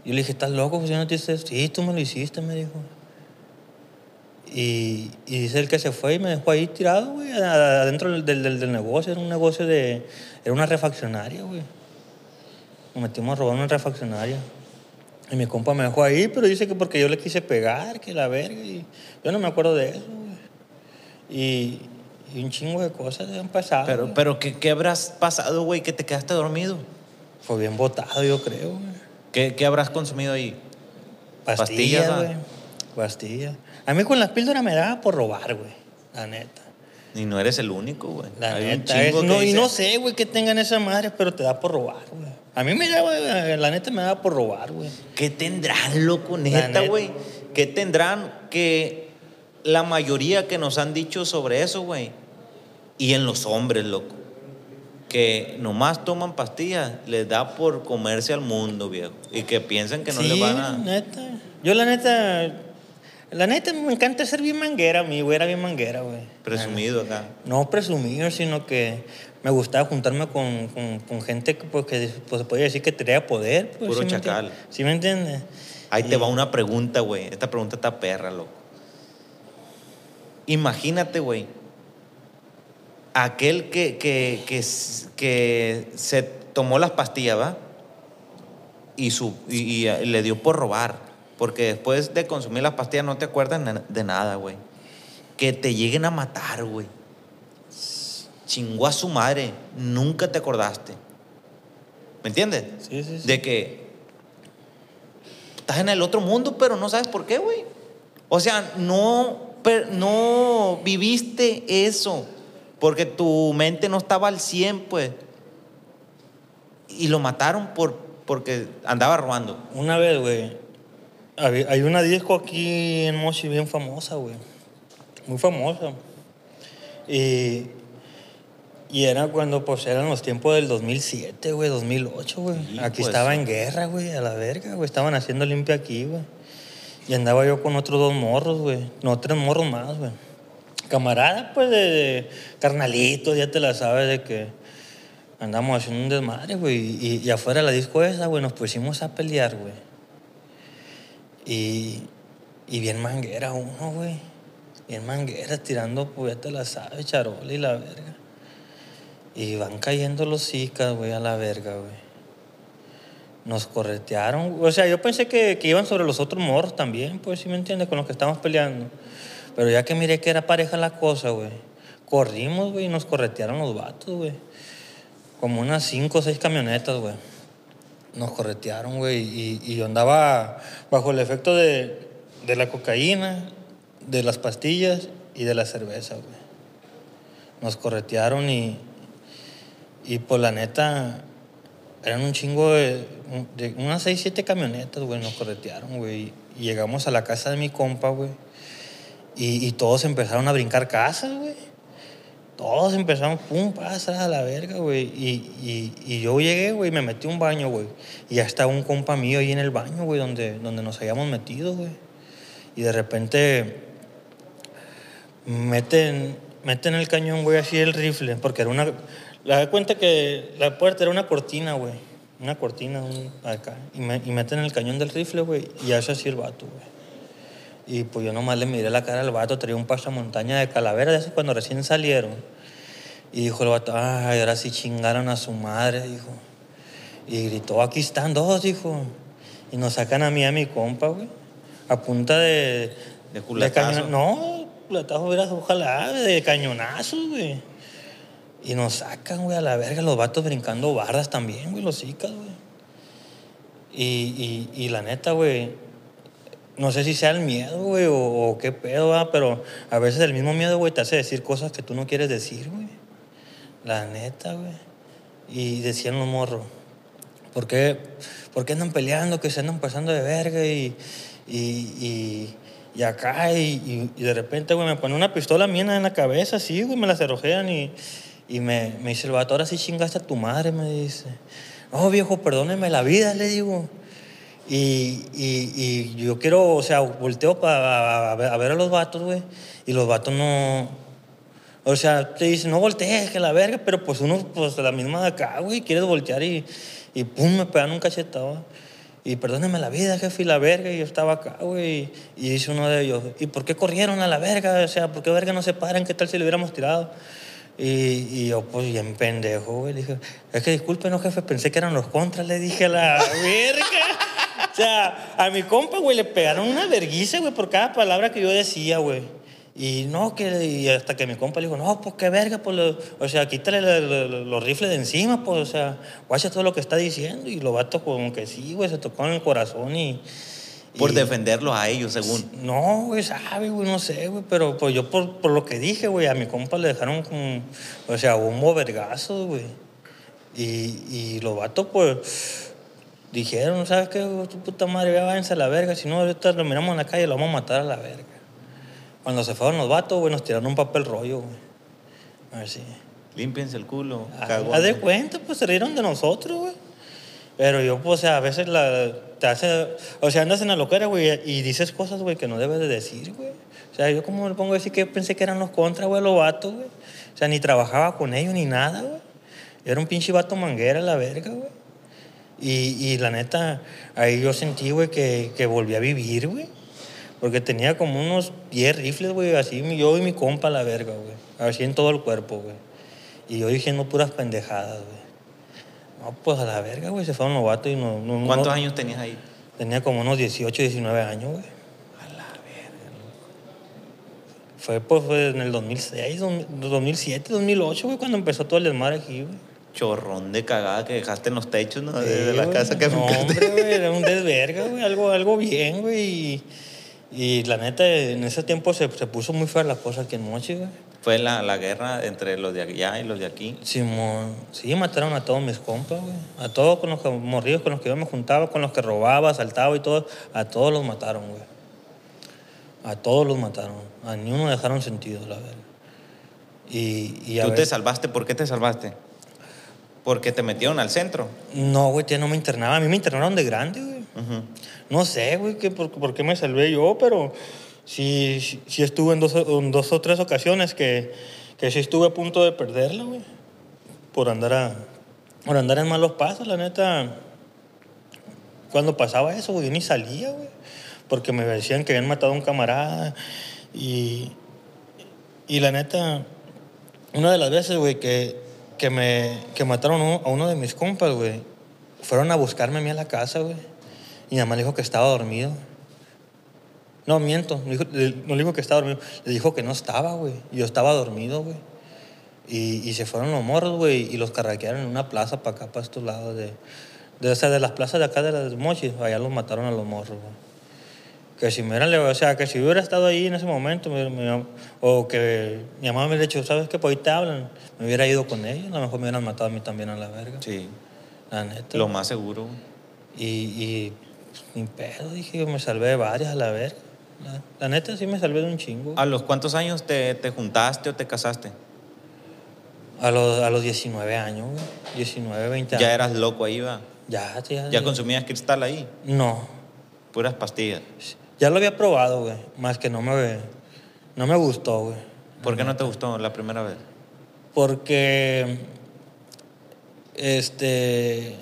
Yo le dije, ¿estás loco? Yo no te hice. Sí, tú me lo hiciste, me dijo. Y, y dice el que se fue y me dejó ahí tirado, güey, adentro del, del- del negocio. Era un negocio de... Era una refaccionaria, güey. Nos metimos a robar una refaccionaria. Y mi compa me dejó ahí, pero dice que porque yo le quise pegar, que la verga. Y yo no me acuerdo de eso, güey. Y, y un chingo de cosas han pasado. Pero, güey. pero ¿qué, qué habrás pasado, güey, que te quedaste dormido? Fue bien botado, yo creo, güey. ¿Qué, qué habrás consumido ahí? Pastillas, Pastillas, güey. Pastillas. A mí con las píldoras me daba por robar, güey. La neta. Y no eres el único, güey. La Hay un chingo es- que no, y dice- no sé, güey, que tengan esas madres, pero te da por robar, güey. A mí me da, güey, la neta me da por robar, güey. ¿Qué tendrán, loco, neta, neta. güey? ¿Qué tendrán que la mayoría que nos han dicho sobre eso, güey? Y en los hombres, loco. Que nomás toman pastillas, les da por comerse al mundo, viejo. Y que piensan que no sí, le van a... neta. Yo la neta, la neta me encanta ser bien manguera, mi güey era bien manguera, güey. Presumido acá. No presumir, sino que me gustaba juntarme con, con- con gente que, pues, que pues, se podía decir que tenía poder. Pues, Puro ¿sí me chacal. ¿Sí me entiendes? Ahí te va una pregunta, güey. Esta pregunta está perra, loco. Imagínate, güey. Aquel que, que, que, que se tomó las pastillas, ¿va? Y, su, y, y le dio por robar. Porque después de consumir las pastillas no te acuerdas de nada, güey. Que te lleguen a matar, güey. Chingó a su madre. Nunca te acordaste. ¿Me entiendes? Sí, sí, sí. De que estás en el otro mundo, pero no sabes por qué, güey. O sea, no, no viviste eso, porque tu mente no estaba al 100, pues. Y lo mataron por, porque andaba robando. Una vez, güey, hay una disco aquí en Mochi bien famosa, güey. Muy famosa. Y, y era cuando, pues, eran los tiempos del 2007, güey, 2008, güey. Sí, Aquí pues, estaba en guerra, güey, a la verga, güey. Estaban haciendo limpia aquí, güey. Y andaba yo con otros dos morros, güey. No, tres morros más, güey. Camarada, pues, de, de carnalitos, ya te la sabes, de que andamos haciendo un desmadre, güey. Y, y afuera de la disco esa, güey, nos pusimos a pelear, güey. Y, y bien manguera uno, güey. Bien manguera, tirando, pues, ya te la sabes, charola y la verga. Y van cayendo los zicas, güey, a la verga, güey. Nos corretearon. O sea, yo pensé que, que iban sobre los otros morros también, pues, ¿sí me entiendes? Con los que estábamos peleando. Pero ya que miré que era pareja la cosa, güey. Corrimos, güey, y nos corretearon los vatos, güey. Como unas cinco o seis camionetas, güey. Nos corretearon, güey. Y, yo andaba bajo el efecto de, de la cocaína, de las pastillas y de la cerveza, güey. Nos corretearon y, y por la neta, eran un chingo de, unas seis, siete camionetas, güey, nos corretearon, güey. Y llegamos a la casa de mi compa, güey. Y todos empezaron a brincar casas, güey. Todos empezaron, pum, pasa a la verga, güey. Y, y, y yo llegué, güey, me metí a un baño, güey. Y ya estaba un compa mío ahí en el baño, güey, donde, donde nos habíamos metido, güey. Y de repente meten, meten el cañón, güey, así el rifle, porque era una... La da cuenta que la puerta era una cortina, güey. Una cortina un- acá. Y, me- y meten el cañón del rifle, güey. Y hace así el vato, güey. Y pues yo nomás le miré la cara al vato, traía un pasamontaña de calavera de esos cuando recién salieron. Y dijo el vato, ay, ahora sí chingaron a su madre, dijo. Y gritó, aquí están dos, dijo. Y nos sacan a mí y a mi compa, güey. A punta de... De culatazo. cañon- No, culatazo, ojalá, de cañonazos, güey. Y nos sacan, güey, a la verga, los vatos brincando bardas también, güey, los chicas, güey. Y, y, y la neta, güey, no sé si sea el miedo, güey, o, o qué pedo, va, pero a veces el mismo miedo, güey, te hace decir cosas que tú no quieres decir, güey. La neta, güey. Y decían los morros, ¿por qué, por qué andan peleando, que se andan pasando de verga y, y, y, y acá? Y, y- de repente, güey, me pone una pistola mía en la cabeza, así, güey, me la cerrojean y, y me, me dice el vato, ahora sí chingaste a tu madre, me dice. No, viejo, perdóneme la vida, le digo. Y, y, yo quiero, o sea, volteo para a, ver- a los vatos, güey. Y los vatos no. O sea, te dicen, no voltees, que la verga, pero pues uno, pues la misma de acá, güey, quieres voltear y, y pum, me pegan un cachetado. Y perdóneme la vida, jefe, y la verga, y yo estaba acá, güey. Y dice uno de ellos, ¿y por qué corrieron a la verga? O sea, ¿por qué verga no se paran? ¿Qué tal si le hubiéramos tirado? Y, y yo, pues, bien pendejo, güey. Le dije, es que discúlpenos, jefe, pensé que eran los contras, le dije a la verga. O sea, a mi compa, güey, le pegaron una verguiza, güey, por cada palabra que yo decía, güey. Y no, que y hasta que mi compa le dijo, no, pues qué verga, pues, lo- o sea, quítale lo- lo- lo- los rifles de encima, pues, o sea, guacha todo lo que está diciendo. Y los vatos como que sí, güey, se tocó en el corazón y... Por y- defenderlos a ellos, según. no, güey, sabe, güey, no sé, güey, pero pues yo por, por lo que dije, güey, a mi compa le dejaron con, o sea, un vergazo, güey. Y, y los vatos, pues, dijeron, ¿sabes qué? Tu puta madre, ya váyanse a la verga, si no, ahorita lo miramos en la calle, lo vamos a matar a la verga. Cuando se fueron los vatos, güey, nos tiraron un papel rollo, güey. A ver si... Límpiense el culo. Haz cagón. de cuenta, pues se rieron de nosotros, güey. Pero yo, pues, o sea, a veces la, te hace. O sea, andas en la loquera, güey, y dices cosas, güey, que no debes de decir, güey. O sea, yo, como me pongo a decir que pensé que eran los contras, güey, los vatos, güey. O sea, ni trabajaba con ellos ni nada, güey. Yo era un pinche vato manguera, la verga, güey. Y, y la neta, ahí yo sentí, güey, que, que volví a vivir, güey. Porque tenía como unos 10 rifles, güey, así, yo y mi compa, la verga, güey. Así en todo el cuerpo, güey. Y yo diciendo puras pendejadas, güey. No, pues a la verga, güey, se fueron los vatos y no... no- ¿Cuántos no- años tenías ahí? Tenía como unos 18, 19 años, güey. Fue, pues, fue en el 2006, dos- 2007, 2008, güey, cuando empezó todo el desmadre aquí, güey. Chorrón de cagada que dejaste en los techos, ¿no? De, Sí, la casa que No, hombre, güey, era un desverga, güey, algo, algo bien, güey. Y, la neta, en ese tiempo se, se puso muy fea las cosas aquí en Mochi, güey. Fue la, la guerra entre los de allá y los de aquí. Simón, sí, mataron a todos mis compas, güey. A todos con los que morridos con los que yo me juntaba, con los que robaba, asaltaba y todo, a todos los mataron, güey. A todos los mataron. A ni uno dejaron sentido, la verdad. Y, y a ¿Tú te salvaste? ¿Por qué te salvaste? Porque te metieron al centro. No, güey, ya no me internaba. A mí me internaron de grande, güey. No sé, güey, que por, por qué me salvé yo, pero sí, sí, sí estuve en dos, en dos o tres ocasiones que, que sí estuve a punto de perderla, güey. Por andar, a, por andar en malos pasos, la neta. Cuando pasaba eso, güey, yo ni salía, güey. Porque me decían que habían matado a un camarada. Y, y la neta, una de las veces, güey, que, que, me, que mataron a uno de mis compas, güey, fueron a buscarme a mí a la casa, güey. Y mi mamá le dijo que estaba dormido. No, miento, le dijo- no le dijo que estaba dormido, le dijo que no estaba, güey. Yo estaba dormido, güey. Y, y se fueron los morros, güey, y los carraquearon en una plaza para acá, para estos lados de... De, o sea, de las plazas de acá de las mochis, allá los mataron a los morros, güey. Que si me hubieran, o sea, que si hubiera estado ahí en ese momento, me- me- o que mi mamá me hubiera dicho, ¿sabes qué? Por ahí te hablan, me hubiera ido con ellos, a lo mejor me hubieran matado a mí también a la verga. Sí. La neta. Lo más seguro. Y, y pues, ni pedo, dije, yo me salvé de varias a la verga. La, la neta sí me salvé de un chingo. ¿A los cuántos años te, te juntaste o te casaste? A los, a los 19 años, güey. 19, 20 años. Ya eras loco ahí, va. Ya, ya. ¿Ya consumías cristal ahí? No. Puras pastillas. Ya lo había probado, güey. Más que no me, no me gustó, güey. ¿Por qué no te gustó la primera vez? Porque. Este.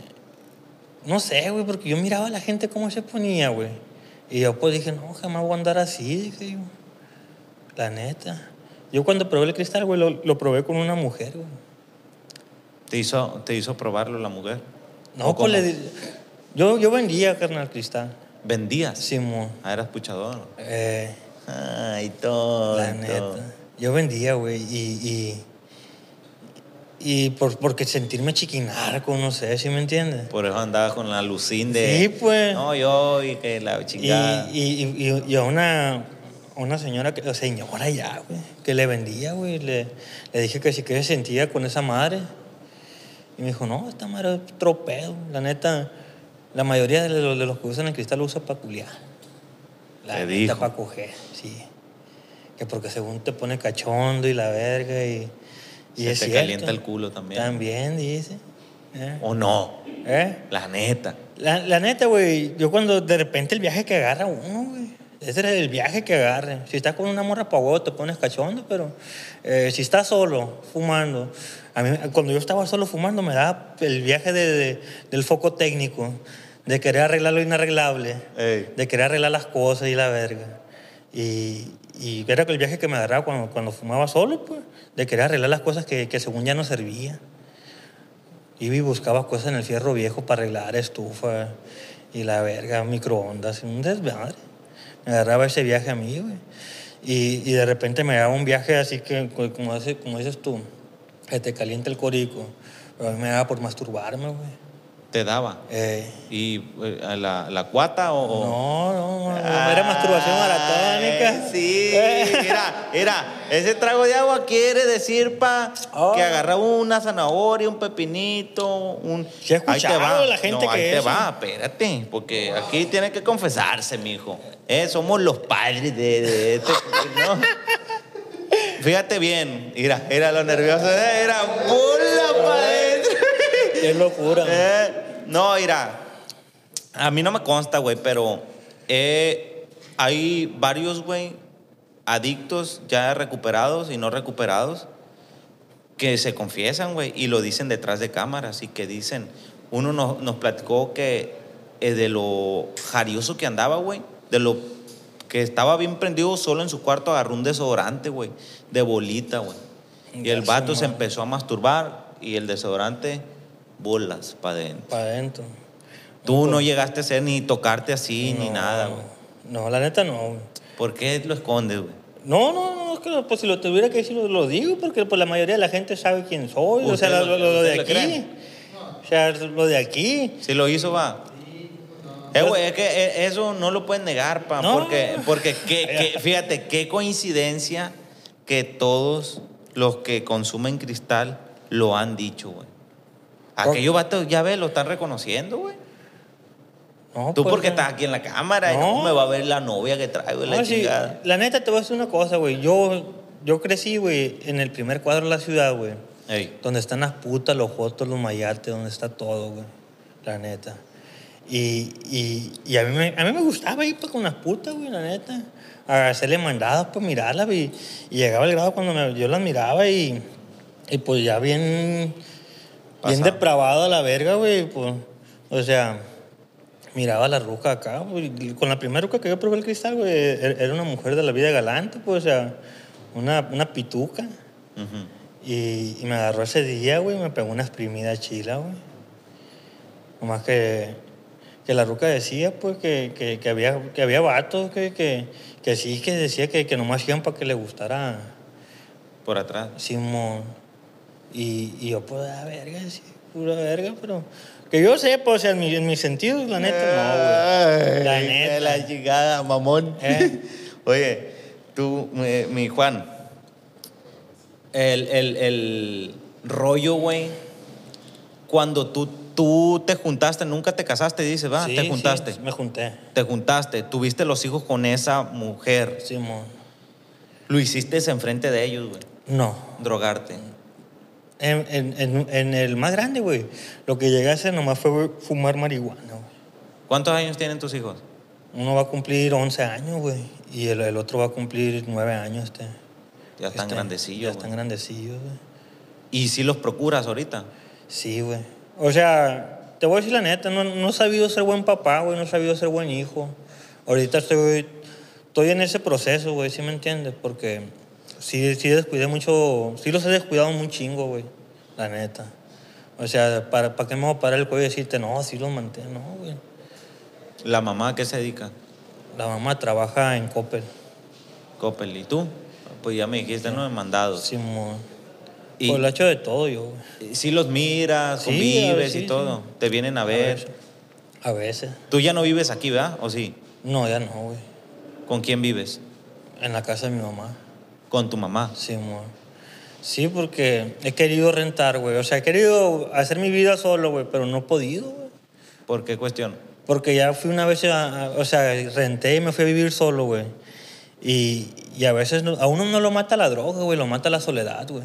No sé, güey, porque yo miraba a la gente cómo se ponía, güey. Y yo pues dije, no, jamás voy a andar así, dije yo. La neta. Yo cuando probé el cristal, güey, lo, lo probé con una mujer, güey. ¿Te hizo, te hizo probarlo la mujer? No, ¿O pues le yo, yo vendía carnal cristal. ¿Vendías? Simón. Ah, eras puchador. Eh, Ay, todo. la neta. Yo vendía, güey, y, y, y por, porque sentirme chiquinarco, no sé, ¿sí me entiendes? Por eso andabas con la lucín de... Sí, pues. No, yo y que la Y, chingada. y, y, y a una, una señora, que, señora ya, güey, que le vendía, güey, le, le dije que sí que se sentía con esa madre. Y me dijo, no, esta madre es tropedo. La neta, la mayoría de los, de los que usan el cristal lo usa para culiar. La Te neta, dijo. para coger, sí. Que porque según te pone cachondo y la verga y... y Se es te cierto. calienta el culo también. También, dice. ¿Eh? ¿O no? ¿Eh? La neta. La, la neta, güey, yo cuando de repente el viaje que agarra uno, güey. Ese es el viaje que agarre. Si estás con una morra pa' huevo, te pones cachondo, pero eh, si estás solo, fumando. A mí, cuando yo estaba solo fumando, me da el viaje de- de- del foco técnico, de querer arreglar lo inarreglable, Ey. de querer arreglar las cosas y la verga. Y, y era el viaje que me agarraba cuando, cuando fumaba solo, pues, de querer arreglar las cosas que, que según ya no servían. Iba y buscaba cosas en el fierro viejo para arreglar estufa y la verga, microondas, un desmadre. Me agarraba ese viaje a mí, güey. Y, y de repente me daba un viaje así que, co- como, como dices tú, que te calienta el corico. Pero a mí me daba por masturbarme, güey. ¿Te daba? Eh, ¿Y eh, la, la cuata o...? o- no, no, no, era masturbación maratónica. Ay, Sí, Eh. mira, mira, ese trago de agua quiere decir, pa, Oh. que agarraba una zanahoria, un pepinito, un... Sí he Ahí te va. la gente no, ahí que te va, espérate, porque aquí tiene que confesarse, mijo. Eh, somos los padres de, de este... ¿no? Fíjate bien, mira, era lo nervioso, era bola para adentro. Qué locura. Eh, no, mira, a mí no me consta, güey, pero eh, hay varios, güey, adictos ya recuperados y no recuperados que se confiesan, güey, y lo dicen detrás de cámaras y que dicen, uno nos, nos platicó que eh, de lo jarioso que andaba, güey, de lo que estaba bien prendido solo en su cuarto, agarró un desodorante, güey, de bolita, güey. Y el vato se empezó a masturbar y el desodorante, bolas para adentro. Para adentro. Tú no llegaste a ser ni tocarte así ni nada, güey. No, la neta no, güey. ¿Por qué lo escondes, güey? No, no, no, es que pues si lo tuviera que decir lo, lo digo, porque pues la mayoría de la gente sabe quién soy, o sea, ¿Usted lo, lo- lo- lo de aquí. O sea, lo de aquí. Si lo hizo, va. Eh, güey, es que eh, eso no lo pueden negar, pa, No. porque, porque fíjate, qué coincidencia que todos los que consumen cristal lo han dicho, güey. Aquellos vatos, ya ves, lo están reconociendo, güey. No, Tú pues, porque no. estás aquí en la cámara y No. me va a ver la novia que traigo la sí, chingada. la neta te voy a decir una cosa, güey. Yo, yo crecí, güey, en el primer cuadro de la ciudad, güey. Ey. Donde están las putas, los jotos, los mayates, donde está todo, güey. La neta. Y, y, y a, mí me, a mí me gustaba ir pues, con las putas, güey, la neta. A hacerle mandados, pues mirarlas. Y, y llegaba el grado cuando me- yo las miraba y, y pues ya bien, bien depravado a la verga, güey. Pues, o sea, miraba la ruca acá, güey. y Con la primera ruca que yo probé el cristal, güey, er- era una mujer de la vida galante, pues, o sea, una, una pituca. Y, y me agarró ese día, güey, y me pegó una exprimida chila, güey. Nomás que, que la ruca decía, pues, que, que, que había, que había vatos, que, que, que sí, que decía que, que nomás iban para que le gustara Por atrás. Simón. Y, y yo, pues, a verga, sí, pura verga, pero... Que yo sepa, o sea, en, mi, en mis sentidos, la neta, no, güey. La neta. de La llegada, mamón. Eh. Oye, tú, mi, mi Juan, el, el, el rollo, güey, cuando tú, tú te juntaste, nunca te casaste, dices, va, Sí, te sí, juntaste. me junté. Te juntaste, tuviste los hijos con esa mujer. Simón. Lo hiciste enfrente de ellos, güey. No. Drogarte. En, en, en, en el más grande, güey, lo que llegué a hacer nomás fue fumar marihuana, güey. ¿Cuántos años tienen tus hijos? Uno va a cumplir 11 años, güey, y el, el otro va a cumplir 9 años, este. Ya están Este, grandecillos. Ya están grandecillos, güey. ¿Y si los procuras ahorita? Sí, güey. O sea, te voy a decir la neta, no, no he sabido ser buen papá, güey, no he sabido ser buen hijo. Ahorita estoy, estoy en ese proceso, güey, ¿sí me entiendes? Porque sí, sí descuidé mucho, sí los he descuidado muy chingo, güey, la neta. O sea, ¿para, ¿para qué me voy a parar el cuello y decirte, no, sí los mantengo? No, güey. ¿La mamá a qué se dedica? La mamá trabaja en Coppel. Coppel. ¿Y tú? Pues ya me dijiste, no, mandados. Simón. Y- Pues lo he hecho de todo yo. Si los miras, Sí, convives ver, sí, y todo. sí. Te vienen a ver. A veces. Tú ya no vives aquí, ¿verdad? ¿O sí? No, ya no, güey. ¿Con quién vives? En la casa de mi mamá. Con tu mamá. Sí, amor. Sí, porque he querido rentar, güey. O sea, he querido hacer mi vida solo, güey, pero no he podido, güey. ¿Por qué cuestión? Porque ya fui una vez, a- a- o sea, renté y me fui a vivir solo, güey. Y, y a veces no- a uno no lo mata la droga, güey, lo mata la soledad, güey.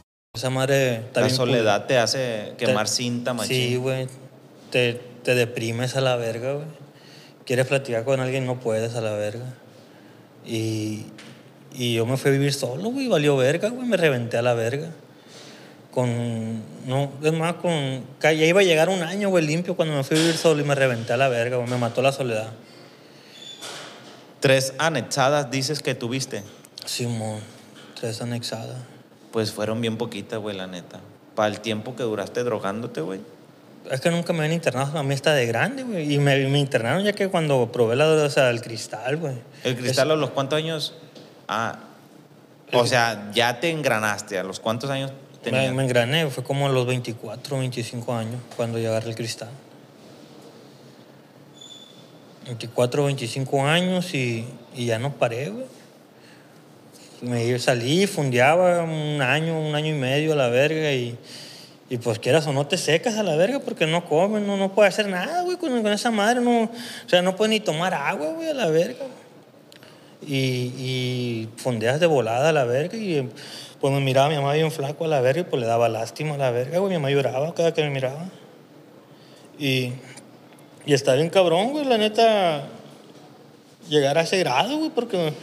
Esa madre está La bien soledad te hace quemar Te- cinta, machín. Sí, güey. Te, te deprimes a la verga, güey. Quieres platicar con alguien, no puedes a la verga. Y, y yo me fui a vivir solo, güey. Valió verga, güey. Me reventé a la verga. Con. No, es más, con. Ya iba a llegar un año, güey, limpio cuando me fui a vivir solo y me reventé a la verga, güey. Me mató la soledad. Tres anexadas dices que tuviste. Simón, tres anexadas. Pues fueron bien poquitas, güey, la neta. Para el tiempo que duraste drogándote, güey. Es que nunca me habían internado, a mí está de grande, güey. Y me, me internaron ya que cuando probé la, o sea, el cristal, güey. El cristal a los cuántos años. Ah. O sea, ya te engranaste. ¿A los cuántos años Me, tenías? me engrané, fue como a los 24, 25 años cuando yo agarré el cristal. 24, 25 años y, y ya no paré, güey. Me salí, fundeaba un año, un año y medio a la verga y, y pues quieras o no te secas a la verga porque no comes, no, no puedes hacer nada, güey, con, esa madre. No, o sea, no puedes ni tomar agua, güey, a la verga. Y, y de volada a la verga y pues me miraba mi mamá bien flaco a la verga y pues le daba lástima a la verga, güey. Mi mamá lloraba cada que me miraba. Y, y está bien cabrón, güey, la neta, llegar a ese grado, güey, porque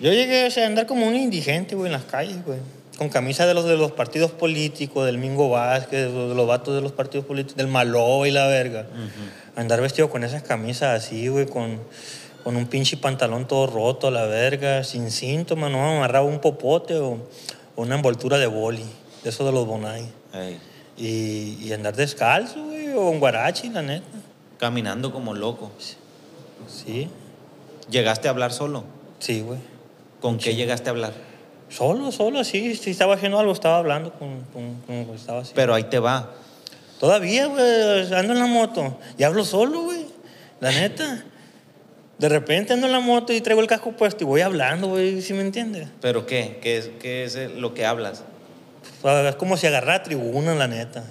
yo llegué o sea, a andar como un indigente, güey, en las calles, güey. Con camisa de los, de los partidos políticos, del Mingo Vázquez, de los, de los vatos de los partidos políticos, del Maló y la verga. Andar vestido con esas camisas así, güey, con, con un pinche pantalón todo roto a la verga, sin síntomas, no amarraba un popote o, o una envoltura de boli, de eso de los bonai. Y, y andar descalzo, güey, o en guarachi, la neta. Caminando como loco. Sí, ¿Llegaste a hablar solo? sí, güey. ¿Con qué llegaste a hablar? Solo, solo, así. Si estaba haciendo algo, estaba hablando con, estaba haciendo. Pero ahí te va. Todavía, güey, ando en la moto y hablo solo, güey. La neta. De repente ando en la moto y traigo el casco puesto y voy hablando, güey, ¿sí me entiendes? ¿Pero qué? ¿Qué es, qué es lo que hablas? Es como si agarrara tribuna, la neta.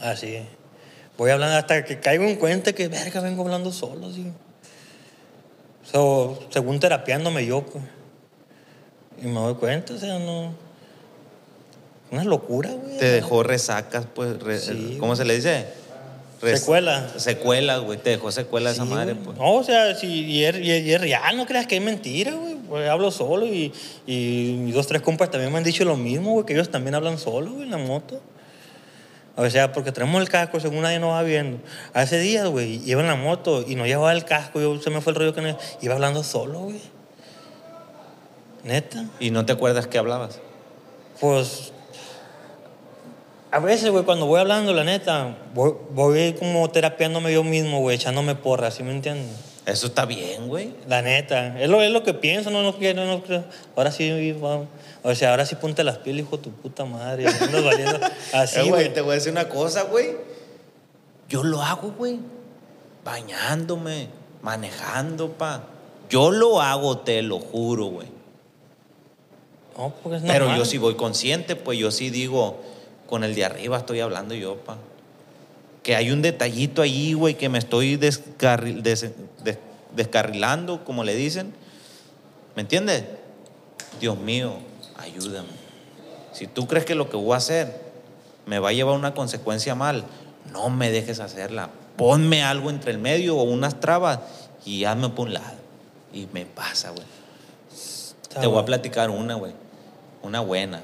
Así. Voy hablando hasta que caigo en cuenta que, verga, vengo hablando solo, sí. So, según terapiándome yo, pues. Y me doy cuenta, o sea, no. Una locura, güey. Te dejó resacas, pues. re- Sí, ¿Cómo se le dice? Res- Secuela. Secuelas, güey. Te dejó secuela esa Sí, madre, güey. pues. No, o sea, si y es, y es- y es real, no creas que es mentira, güey. Pues hablo solo y, y mis dos, tres compas también me han dicho lo mismo, güey, que ellos también hablan solo, güey, en la moto. O sea, porque tenemos el casco, según nadie nos va viendo. Hace días, güey, iba en la moto y no llevaba el casco, yo se me fue el rollo que no, iba hablando solo, güey. Neta. ¿Y no te acuerdas qué hablabas? Pues a veces, güey, cuando voy hablando, la neta, voy, voy como terapiándome yo mismo, güey, echándome porras, ¿sí me entiendes? Eso está bien, güey. La neta, es lo, es lo que pienso, no lo quiero, no creo. Ahora sí, vamos. O sea, ahora sí ponte las pilas, hijo de tu puta madre. valiendo Así, Eh, güey. te voy a decir una cosa, güey. Yo lo hago, güey. Bañándome, manejando, pa. Yo lo hago, te lo juro, güey. No, porque es Pero normal. yo sí voy consciente, pues yo sí digo, con el de arriba estoy hablando yo, pa. Que hay un detallito ahí, güey, que me estoy descarri- des- des- descarrilando, como le dicen. ¿Me entiendes? Dios mío, ayúdame. Si tú crees que lo que voy a hacer me va a llevar una consecuencia mal, no me dejes hacerla. Ponme algo entre el medio o unas trabas y hazme por un lado. Y me pasa, güey. Te voy a platicar una, güey. Una buena.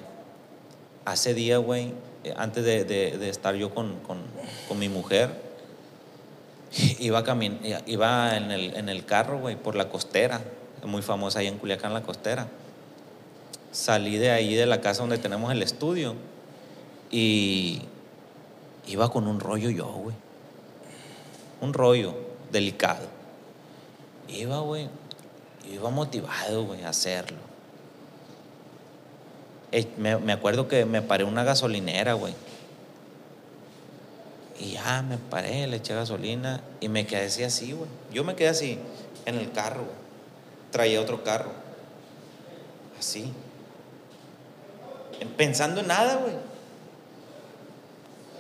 Hace días, güey, eh, antes de estar yo con, con- con mi mujer, iba, camin iba en, el, en el carro, güey, por la costera. Muy famosa ahí en Culiacán, la costera. Salí de ahí, de la casa donde tenemos el estudio. Y iba con un rollo yo, güey. Un rollo delicado. Iba, güey. Iba motivado, güey, a hacerlo. Eh, Me, me acuerdo que me paré una gasolinera, güey. Y ya me paré, le eché gasolina y me quedé así, así, güey. Yo me quedé así en el carro, güey. Traía otro carro. Así. Pensando en nada, güey.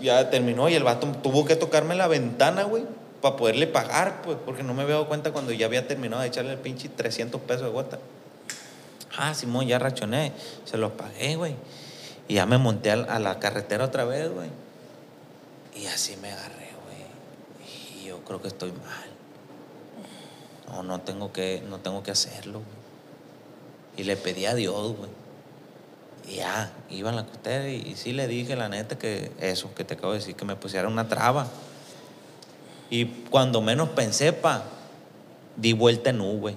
Ya terminó y el vato tuvo que tocarme la ventana, güey, para poderle pagar, pues, porque no me había dado cuenta cuando ya había terminado de echarle el pinche 300 pesos de gota. Ah, Simón, ya rachoné. Se los pagué, güey. Y ya me monté a, la carretera otra vez, güey. Y así me agarré, güey. Y yo creo que estoy mal. No, no tengo que, no tengo que hacerlo, güey. Y le pedí a Dios, güey. Y ya, iba en la costera y, y sí le dije, la neta, que eso que te acabo de decir, que me pusiera una traba. Y cuando menos pensé, pa, di vuelta en U, güey.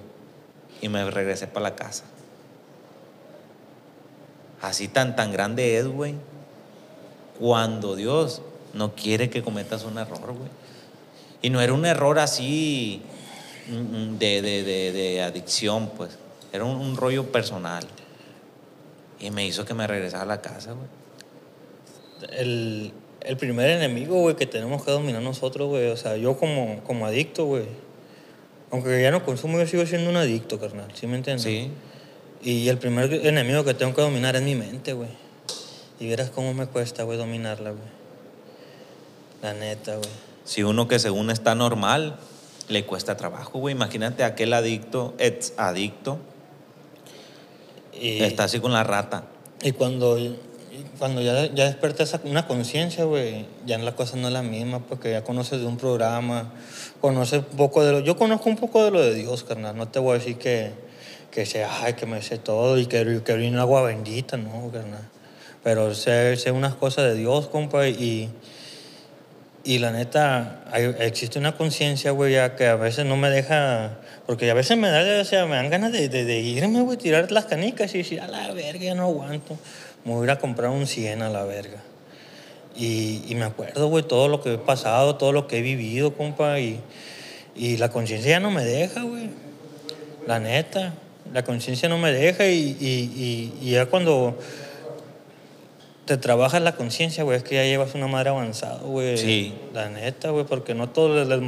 Y me regresé para la casa. Así tan, tan grande es, güey. Cuando Dios no quiere que cometas un error, güey. Y no era un error así mm, mm, de, de- de- de adicción, pues. Era un, un rollo personal. Y me hizo que me regresara a la casa, güey. el, el primer enemigo, güey, que tenemos que dominar nosotros, güey. O sea, yo como, como adicto, güey. Aunque ya no consumo, yo sigo siendo un adicto, carnal. ¿Sí me entiendes? Sí. Y el primer enemigo que tengo que dominar es mi mente, güey. Y verás cómo me cuesta, güey, dominarla, güey. La neta, güey. Si uno que según está normal, le cuesta trabajo, güey. Imagínate aquel adicto, ex adicto, Y, está así con la rata. y cuando, cuando ya, ya desperté esa, una conciencia, güey, ya la cosa no es la misma, porque ya conoces de un programa, conoces un poco de lo... Yo conozco un poco de lo de Dios, carnal. No te voy a decir que, que sé, ay, que me sé todo y que, que vino agua bendita, no. Pero sé, sé unas cosas de Dios, compa, y... Y la neta, hay- existe una conciencia, güey, ya que a veces no me deja. Porque a veces me, da, o sea, me dan ganas de, de- de irme, güey, tirar las canicas y decir, a la verga, ya no aguanto. Me voy a ir a comprar un 100 a la verga. Y, y me acuerdo, güey, todo lo que he pasado, todo lo que he vivido, compa, y, y la conciencia ya no me deja, güey. La neta, la conciencia no me deja y, y- y- y ya cuando te trabaja la conciencia, güey, es que ya llevas una madre avanzada, güey. Sí. La neta, güey, porque no todos les,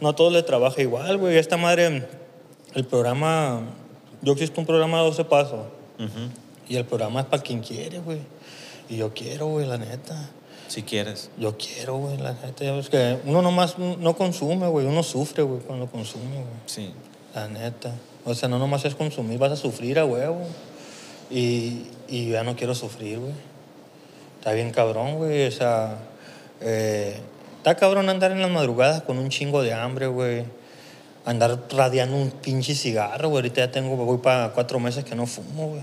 no todos les trabaja igual, güey. Esta madre, el programa, yo existo un programa de 12 pasos. Y el programa es para quien quiere, güey. Y yo quiero, güey, la neta. Si quieres. Yo quiero, güey, la neta. Ves que uno nomás no consume, güey. Uno sufre, güey, cuando consume, güey. Sí. La neta. O sea, no nomás es consumir, vas a sufrir a huevo. Y, y ya no quiero sufrir, güey. Está bien cabrón, güey. O sea, eh, está cabrón andar en las madrugadas con un chingo de hambre, güey. Andar radiando un pinche cigarro, güey. Ahorita ya tengo, voy para cuatro meses que no fumo, güey.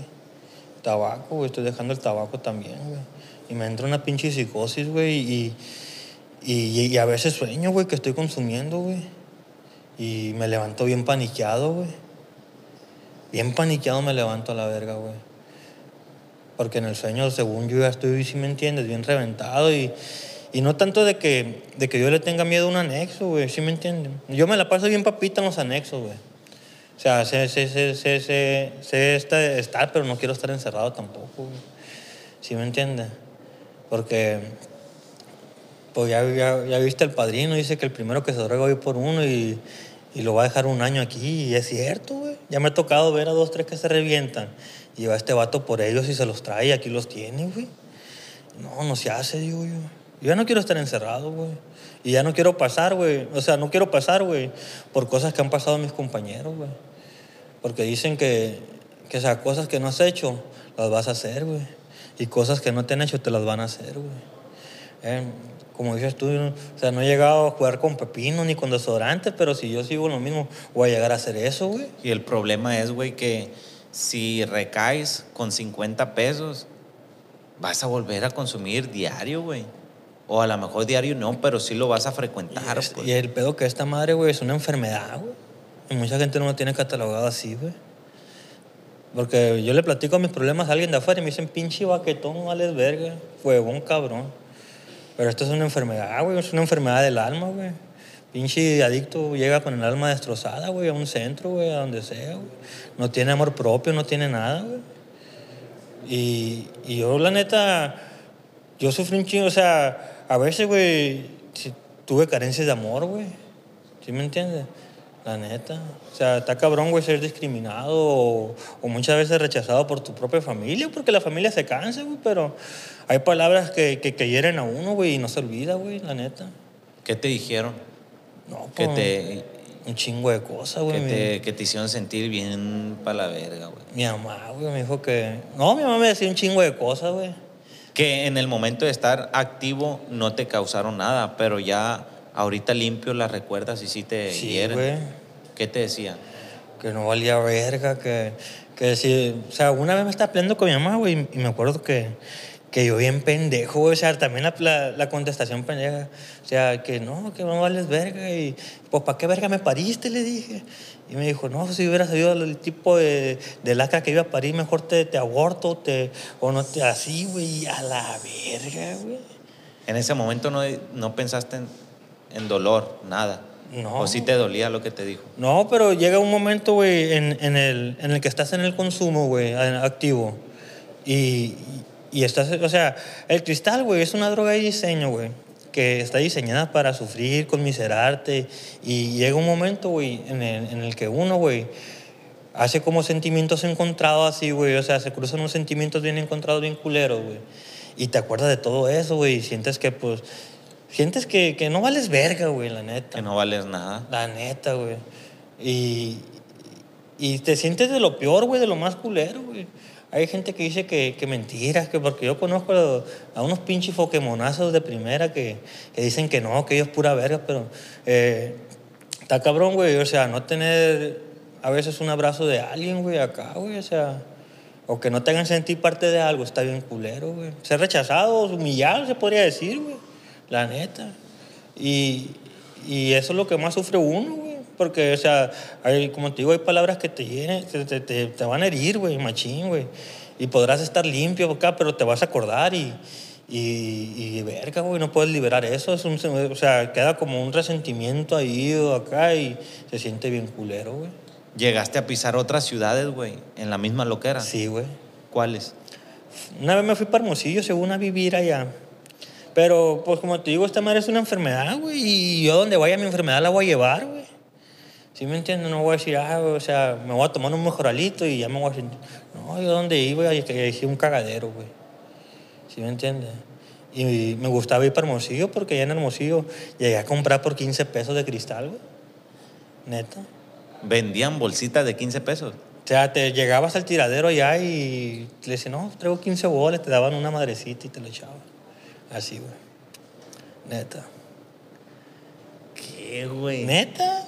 Tabaco, güey. Estoy dejando el tabaco también, güey. Y me entra una pinche psicosis, güey. Y, y, y a veces sueño, güey, que estoy consumiendo, güey. Y me levanto bien paniqueado, güey. Bien paniqueado me levanto a la verga, güey. Porque en el sueño, según yo, ya estoy, si me entiendes, bien reventado. Y, y no tanto de que, de que yo le tenga miedo a un anexo, güey, ¿sí me entienden? Yo me la paso bien papita en los anexos, güey. O sea, sé, sé, sé, sé, sé, sé esta- estar, pero no quiero estar encerrado tampoco, güey. ¿Sí me entiendes? Porque, pues ya, ya, ya viste el padrino, dice que el primero que se droga hoy por uno y, y lo va a dejar un año aquí. Y es cierto, güey. Ya me ha tocado ver a dos, tres que se revientan. Y va este vato por ellos y se los trae y aquí los tiene, güey. No, no se hace, digo yo. Yo ya no quiero estar encerrado, güey. Y ya no quiero pasar, güey. O sea, no quiero pasar, güey, por cosas que han pasado mis compañeros, güey. Porque dicen que, que esas cosas que no has hecho, las vas a hacer, güey. Y cosas que no te han hecho, te las van a hacer, güey. Eh, como dices tú, o sea, no he llegado a jugar con pepino ni con desodorante, pero si yo sigo lo mismo, voy a llegar a hacer eso, güey. Y el problema es, güey, que si recaes con 50 pesos, vas a volver a consumir diario, güey. O a lo mejor diario no, pero sí lo vas a frecuentar. Es- pues. Y el pedo que esta madre, güey, es una enfermedad, güey. Y mucha gente no lo tiene catalogado así, güey. Porque yo le platico mis problemas a alguien de afuera y me dicen, pinche baquetón, vales verga, huevón, cabrón. Pero esto es una enfermedad, güey, es una enfermedad del alma, güey. Pinche adicto llega con el alma destrozada, güey, a un centro, güey, a donde sea, güey. No tiene amor propio, no tiene nada, güey. Y, y yo, la neta, yo sufrí un chingo, o sea, a veces, güey, tuve carencias de amor, güey. ¿Sí me entiendes? La neta. O sea, está cabrón, güey, ser discriminado o, o muchas veces rechazado por tu propia familia, porque la familia se cansa, güey, pero hay palabras que, que, que hieren a uno, güey, y no se olvida, güey, la neta. ¿Qué te dijeron? No, Que pues, te, Un chingo de cosas, güey. que te, que te hicieron sentir bien para la verga, güey. Mi mamá, güey, me dijo que... No, mi mamá me decía un chingo de cosas, güey. Que en el momento de estar activo no te causaron nada, pero ya ahorita limpio las recuerdas y sí te Sí, hieren. güey. ¿Qué te decían? que no valía verga, que, que si, o sea, una vez me estaba peleando con mi mamá, güey, y me acuerdo que, que yo bien pendejo, o sea, también la, la, la contestación pendeja, o sea, que no, que no vales verga, y pues, ¿para qué verga me pariste? Le dije. Y me dijo, no, si hubiera sabido el tipo de, de lacra que iba a parir, mejor te, te aborto, te, o no te, así, güey, a la verga, güey. En ese momento no, no pensaste en, en dolor, nada. No. O sí te dolía lo que te dijo. No, pero llega un momento, güey, en, en el, en el que estás en el consumo, güey, activo. Y, y estás, o sea, el cristal, güey, es una droga de diseño, güey, que está diseñada para sufrir, conmiserarte. Y llega un momento, güey, en el, en el que uno, güey, hace como sentimientos encontrados así, güey. O sea, se cruzan unos sentimientos bien encontrados, bien culeros, güey. Y te acuerdas de todo eso, güey, y sientes que, pues, sientes que, que no vales verga, güey, la neta. Que no vales nada. La neta, güey. Y, y te sientes de lo peor, güey, de lo más culero, güey. Hay gente que dice que, que mentiras, que porque yo conozco a unos pinches foquemonazos de primera que, que dicen que no, que ellos pura verga, pero eh, está cabrón, güey. O sea, no tener a veces un abrazo de alguien, güey, acá, güey, o sea, o que no te hagan sentir parte de algo, está bien culero, güey. Ser rechazado, humillado, se podría decir, güey, la neta. Y, y eso es lo que más sufre uno, güey. Porque, o sea, hay, como te digo, hay palabras que te, hieren, te, te, te- te van a herir, güey, machín, güey. Y podrás estar limpio acá, pero te vas a acordar y, y, y verga, güey, no puedes liberar eso. Es un, o sea, queda como un resentimiento ahí o acá y se siente bien culero, güey. Llegaste a pisar otras ciudades, güey, en la misma loquera. Sí, güey. ¿Cuáles? Una vez me fui para Hermosillo, según a vivir allá. Pero, pues como te digo, esta madre es una enfermedad, güey. Y yo donde vaya mi enfermedad la voy a llevar, güey. ¿Sí me entiendes? No voy a decir, ah, o sea, me voy a tomar un mejoralito y ya me voy a sentir... No, yo donde iba, y dejé un cagadero, güey. ¿Sí me entiendes? Y me gustaba ir para Hermosillo porque allá en Hermosillo llegué a comprar por 15 pesos de cristal, güey. Neta. Vendían bolsitas de 15 pesos. O sea, te llegabas al tiradero allá y le decían, no, traigo 15 bolas, te daban una madrecita y te lo echaban. Así, güey. Neta. ¿Qué, güey? Neta.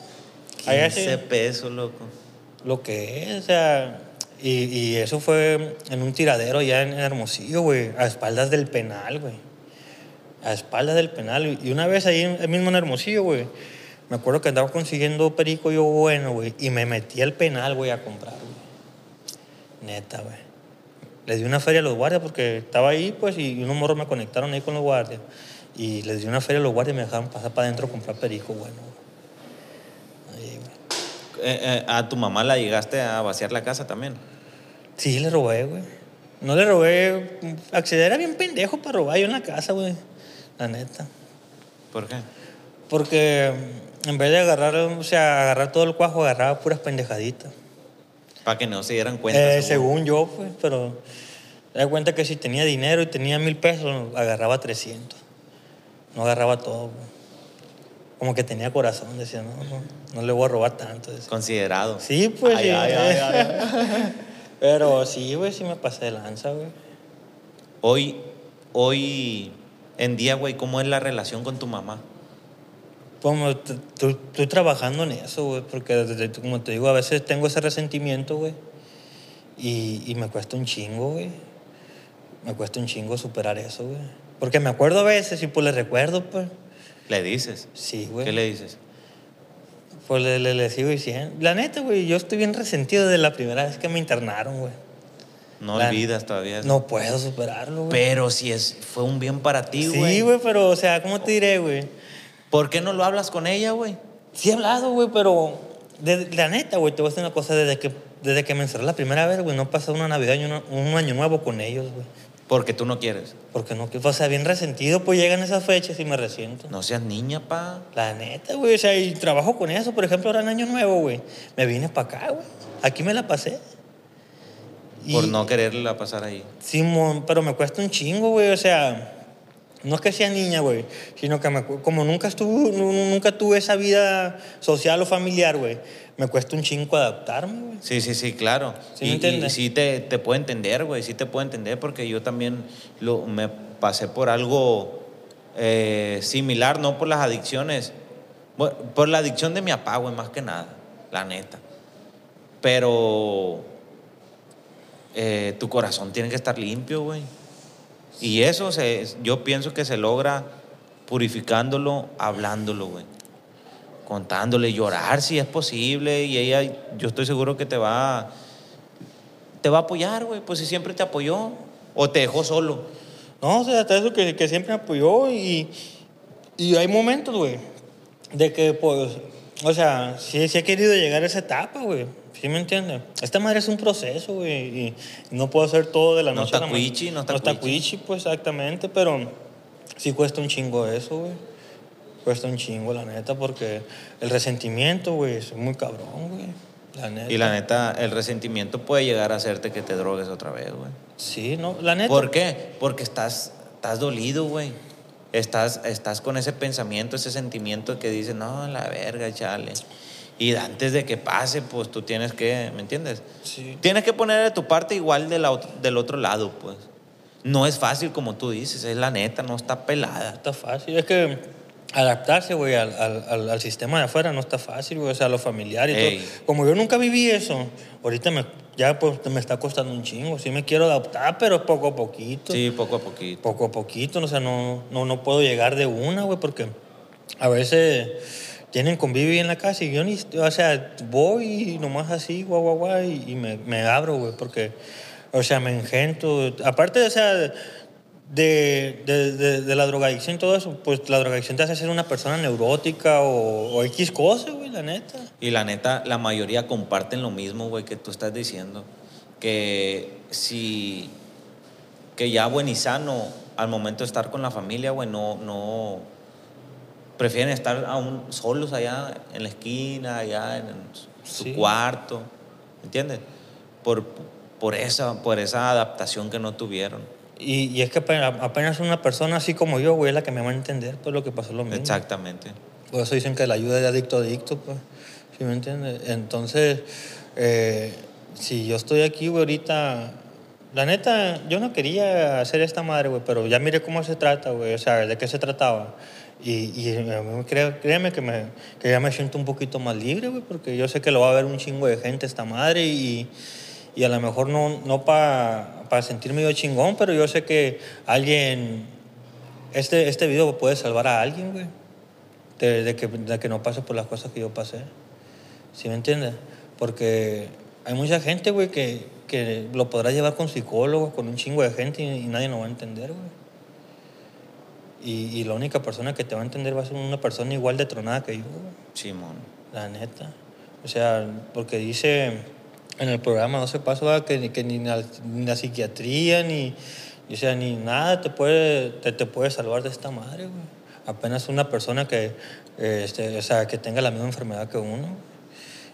15 pesos, loco. Lo que es, o sea. Y, y eso fue en un tiradero allá en Hermosillo, güey. A espaldas del penal, güey. A espaldas del penal. Y una vez ahí mismo en Hermosillo, güey. Me acuerdo que andaba consiguiendo perico yo bueno, güey. Y me metí al penal, güey, a comprar, güey. Neta, güey. Les di una feria a los guardias porque estaba ahí, pues, y unos morros me conectaron ahí con los guardias. Y les di una feria a los guardias y me dejaron pasar para adentro a comprar perico, bueno. Güey. Eh, eh, ¿A tu mamá la llegaste a vaciar la casa también? Sí, le robé, güey. No le robé. Acceder era bien pendejo para robar yo en la casa, güey. La neta. ¿Por qué? Porque en vez de agarrar, o sea, agarrar todo el cuajo, agarraba puras pendejaditas. Para que no se dieran cuenta. Eh, según yo, pues, pero da cuenta que si tenía dinero y tenía mil pesos, agarraba 300. No agarraba todo, güey. Como que tenía corazón, decía, no, no, no le voy a robar tanto. decía. Considerado. Sí, pues. Ay, sí. ay, ay, ay. Pero sí, güey, sí me pasé de lanza, güey. Hoy, hoy en día, güey, ¿cómo es la relación con tu mamá? T- estoy trabajando en eso, güey, porque desde- como te digo, a veces tengo ese resentimiento, güey, y, y me cuesta un chingo, güey. Me cuesta un chingo superar eso, güey. Porque me acuerdo a veces y pues le recuerdo, pues. ¿Le dices? Sí, güey. ¿Qué le dices? Pues le, le- le sigo diciendo. La neta, güey, yo estoy bien resentido de la primera vez que me internaron, güey. No La- olvidas todavía. eso. No puedo superarlo, güey. Pero si es, fue un bien para ti, güey. Sí, güey, pero, o sea, ¿cómo te diré, güey? ¿Por qué no lo hablas con ella, güey? Sí he hablado, güey, pero de- la neta, güey, te voy a decir una cosa. Desde que, desde que me encerré la primera vez, güey, no pasado una Navidad y una- un año nuevo con ellos, güey. Porque tú no quieres. Porque no, que- o sea, bien resentido, pues llegan esas fechas y me resiento. No seas niña, pa. La neta, güey, o sea, y trabajo con eso. Por ejemplo, ahora en Año Nuevo, güey, me vine para acá, güey. Aquí me la pasé. Y- Por no quererla pasar ahí. Simón, pero me cuesta un chingo, güey. O sea, no es que sea niña, güey, sino que me como nunca nu- nunca tuve esa vida social o familiar, güey, me cuesta un chingo adaptarme, güey. Sí, sí, sí, claro. ¿Sí y, me entiendes? y sí te, te puedo entender, güey, sí te puedo entender porque yo también lo, me pasé por algo eh, similar, no por las adicciones, bueno, por la adicción de mi papá, güey, más que nada, la neta. Pero eh, tu corazón tiene que estar limpio, güey. Y eso se, yo pienso que se logra purificándolo, hablándolo, güey. Contándole, llorar si es posible. Y ella, yo estoy seguro que te va, te va a apoyar, güey. Pues si siempre te apoyó. O te dejó solo. No, o sea, hasta eso que, que siempre apoyó y, y hay momentos, güey, de que, pues, o sea, sí, sí he querido llegar a esa etapa, güey. ¿Sí me entiendes? Esta madre es un proceso, güey, y no puedo hacer todo de la No noche a la mañana. cuichi, no está No está cuichi. cuichi, pues, exactamente, pero sí cuesta un chingo eso, güey. Cuesta un chingo, la neta, porque el resentimiento, güey, es muy cabrón, güey. La neta. Y la neta, el resentimiento puede llegar a hacerte que te drogues otra vez, güey. Sí, no, la neta. ¿Por qué? Porque estás, estás dolido, güey. Estás, estás con ese pensamiento, ese sentimiento que dice, no, la verga, chale. Y antes de que pase, pues tú tienes que, ¿me entiendes? Sí. Tienes que poner de tu parte igual de la del otro lado, pues. No es fácil como tú dices, es la neta, no está pelada. está fácil. Es que adaptarse, güey, al, al- al- al sistema de afuera no está fácil, güey. O sea, a lo familiar y Ey. todo. Como yo nunca viví eso, ahorita me, ya pues, me está costando un chingo. Sí me quiero adaptar, pero poco a poquito. Sí, poco a poquito. Poco a poquito. O sea, no, no, no puedo llegar de una, güey, porque a veces tienen convivio en la casa y yo ni... O sea, voy nomás así, guau, guau, guau, y me, me abro, güey, porque... O sea, me engento. Aparte, o sea, de, de, de- de la drogadicción y todo eso, pues la drogadicción te hace ser una persona neurótica o, o X cosa, güey, la neta. Y la neta, la mayoría comparten lo mismo, güey, que tú estás diciendo. Que si que ya buen y sano, al momento de estar con la familia, güey, no, no, prefieren estar aún solos allá en la esquina, allá en su Sí. cuarto, ¿entiendes? Por, por, esa, por esa adaptación que no tuvieron. Y, y es que apenas, apenas una persona así como yo, güey, es la que me va a entender pues lo que pasó lo mismo. Exactamente. Por eso dicen que la ayuda de adicto a adicto, pues. ¿Sí me entiendes? Entonces, eh, si yo estoy aquí, güey, ahorita. La neta, yo no quería hacer esta madre, güey, pero ya mire cómo se trata, güey, o sea, de qué se trataba. Y, mí, creo- créeme que, me, que ya me siento un poquito más libre, güey, porque yo sé que lo va a ver un chingo de gente esta madre y, y a lo mejor no, no para sentirme yo chingón, pero yo sé que alguien, este, este video puede salvar a alguien, güey de, de que, de que no pase por las cosas que yo pasé. ¿Sí me entiendes? Porque hay mucha gente, güey, que, que lo podrá llevar con psicólogos, con un chingo de gente y, y nadie lo va a entender, güey. Y, y la única persona que te va a entender va a ser una persona igual de tronada que yo. Simón. La neta. O sea, porque dice en el programa No se pasa que, que ni, la, ni la psiquiatría ni, o sea, ni nada te puede, te, te puede salvar de esta madre, güey. Apenas una persona que, eh, este, o sea, que tenga la misma enfermedad que uno.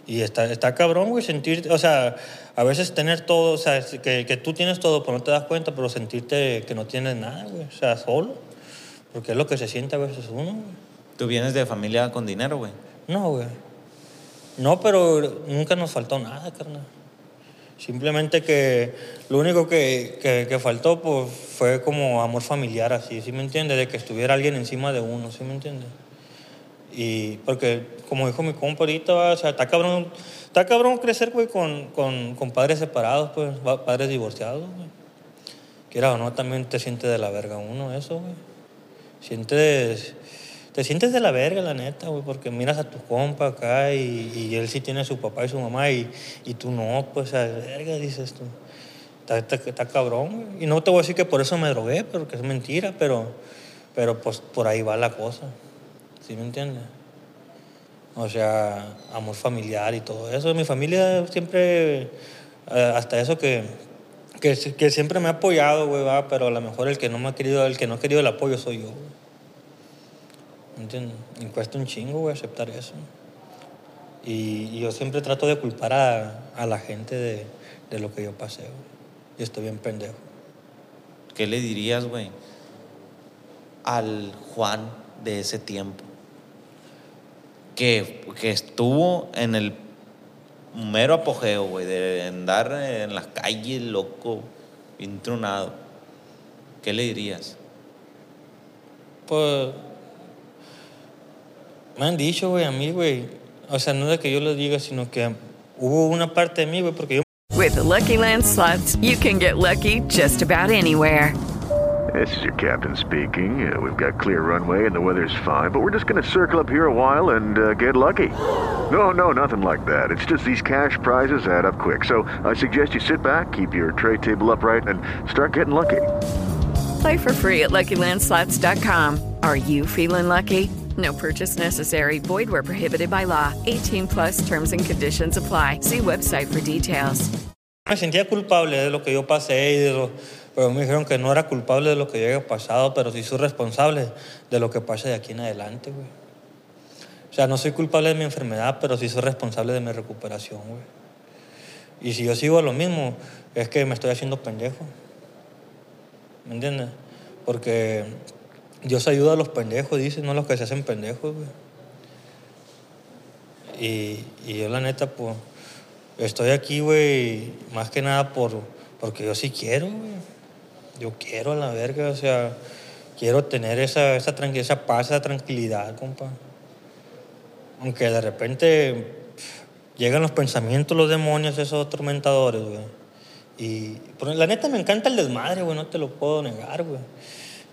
Y está, está cabrón, güey, sentir, o sea, a veces tener todo, o sea, que, que tú tienes todo, pero no te das cuenta, pero sentirte que no tienes nada, güey, o sea, solo. Porque es lo que se siente a veces uno. ¿Tú vienes de familia con dinero, güey? No, güey. No, pero nunca nos faltó nada, carnal. Simplemente que lo único que, que, que faltó pues, fue como amor familiar, así, ¿sí me entiendes? De que estuviera alguien encima de uno, ¿sí me entiendes? Y porque, como dijo mi compa ahorita, o sea, está cabrón, está cabrón crecer, güey, con, con, con padres separados, pues, padres divorciados, güey. Quiera o no, también te sientes de la verga uno, eso, güey. Sientes, te sientes de la verga, la neta, güey, porque miras a tu compa acá y, y él sí tiene a su papá y su mamá y, y tú no, pues, a verga, dices tú. Está, está, cabrón, güey. Y no te voy a decir que por eso me drogué, porque es mentira, pero, pero pues por ahí va la cosa. ¿Sí me entiendes? O sea, amor familiar y todo eso. Mi familia siempre, eh, hasta eso que, que, siempre me ha apoyado, güey, va, pero a lo mejor el que no me ha querido, el que no ha querido el apoyo soy yo. ¿Me? Y cuesta un chingo, güey, aceptar eso. Y, yo siempre trato de culpar a, la gente de, lo que yo pasé, güey. Y estoy bien pendejo. ¿Qué le dirías, güey, al Juan de ese tiempo? Que estuvo en el mero apogeo, güey, de andar en las calles, loco, bien tronado. ¿Qué le dirías? Pues me han dicho, güey, a mí, güey. O sea, no de que yo lo diga, sino que hubo una parte de mí, güey, porque yo With the Lucky Land slots, you can get lucky just about anywhere. This is your captain speaking. Uh, we've got clear runway and the weather's fine, but we're just going to circle up here a while and uh, get lucky. No, no, nothing like that. It's just these cash prizes add up quick. So I suggest you sit back, keep your tray table upright, and start getting lucky. Play for free at LuckyLandSlots.com. Are you feeling lucky? No purchase necessary. Void where prohibited by law. 18 plus terms and conditions apply. See website for details. me sentía culpable de lo que yo pasé y de lo, pero me dijeron que no era culpable de lo que yo había pasado, pero sí soy responsable de lo que pase de aquí en adelante, güey. O sea, no soy culpable de mi enfermedad, pero sí soy responsable de mi recuperación, güey. Y si yo sigo a lo mismo, es que me estoy haciendo pendejo. ¿Me entiendes? Porque Dios ayuda a los pendejos, dice, no a los que se hacen pendejos, güey. Y, y yo la neta, pues, estoy aquí, güey, más que nada por, porque yo sí quiero, güey. Yo quiero a la verga, o sea, quiero tener esa, esa, esa paz, esa tranquilidad, compa. Aunque de repente llegan los pensamientos, los demonios, esos atormentadores, güey. Y la neta me encanta el desmadre, güey, no te lo puedo negar, güey.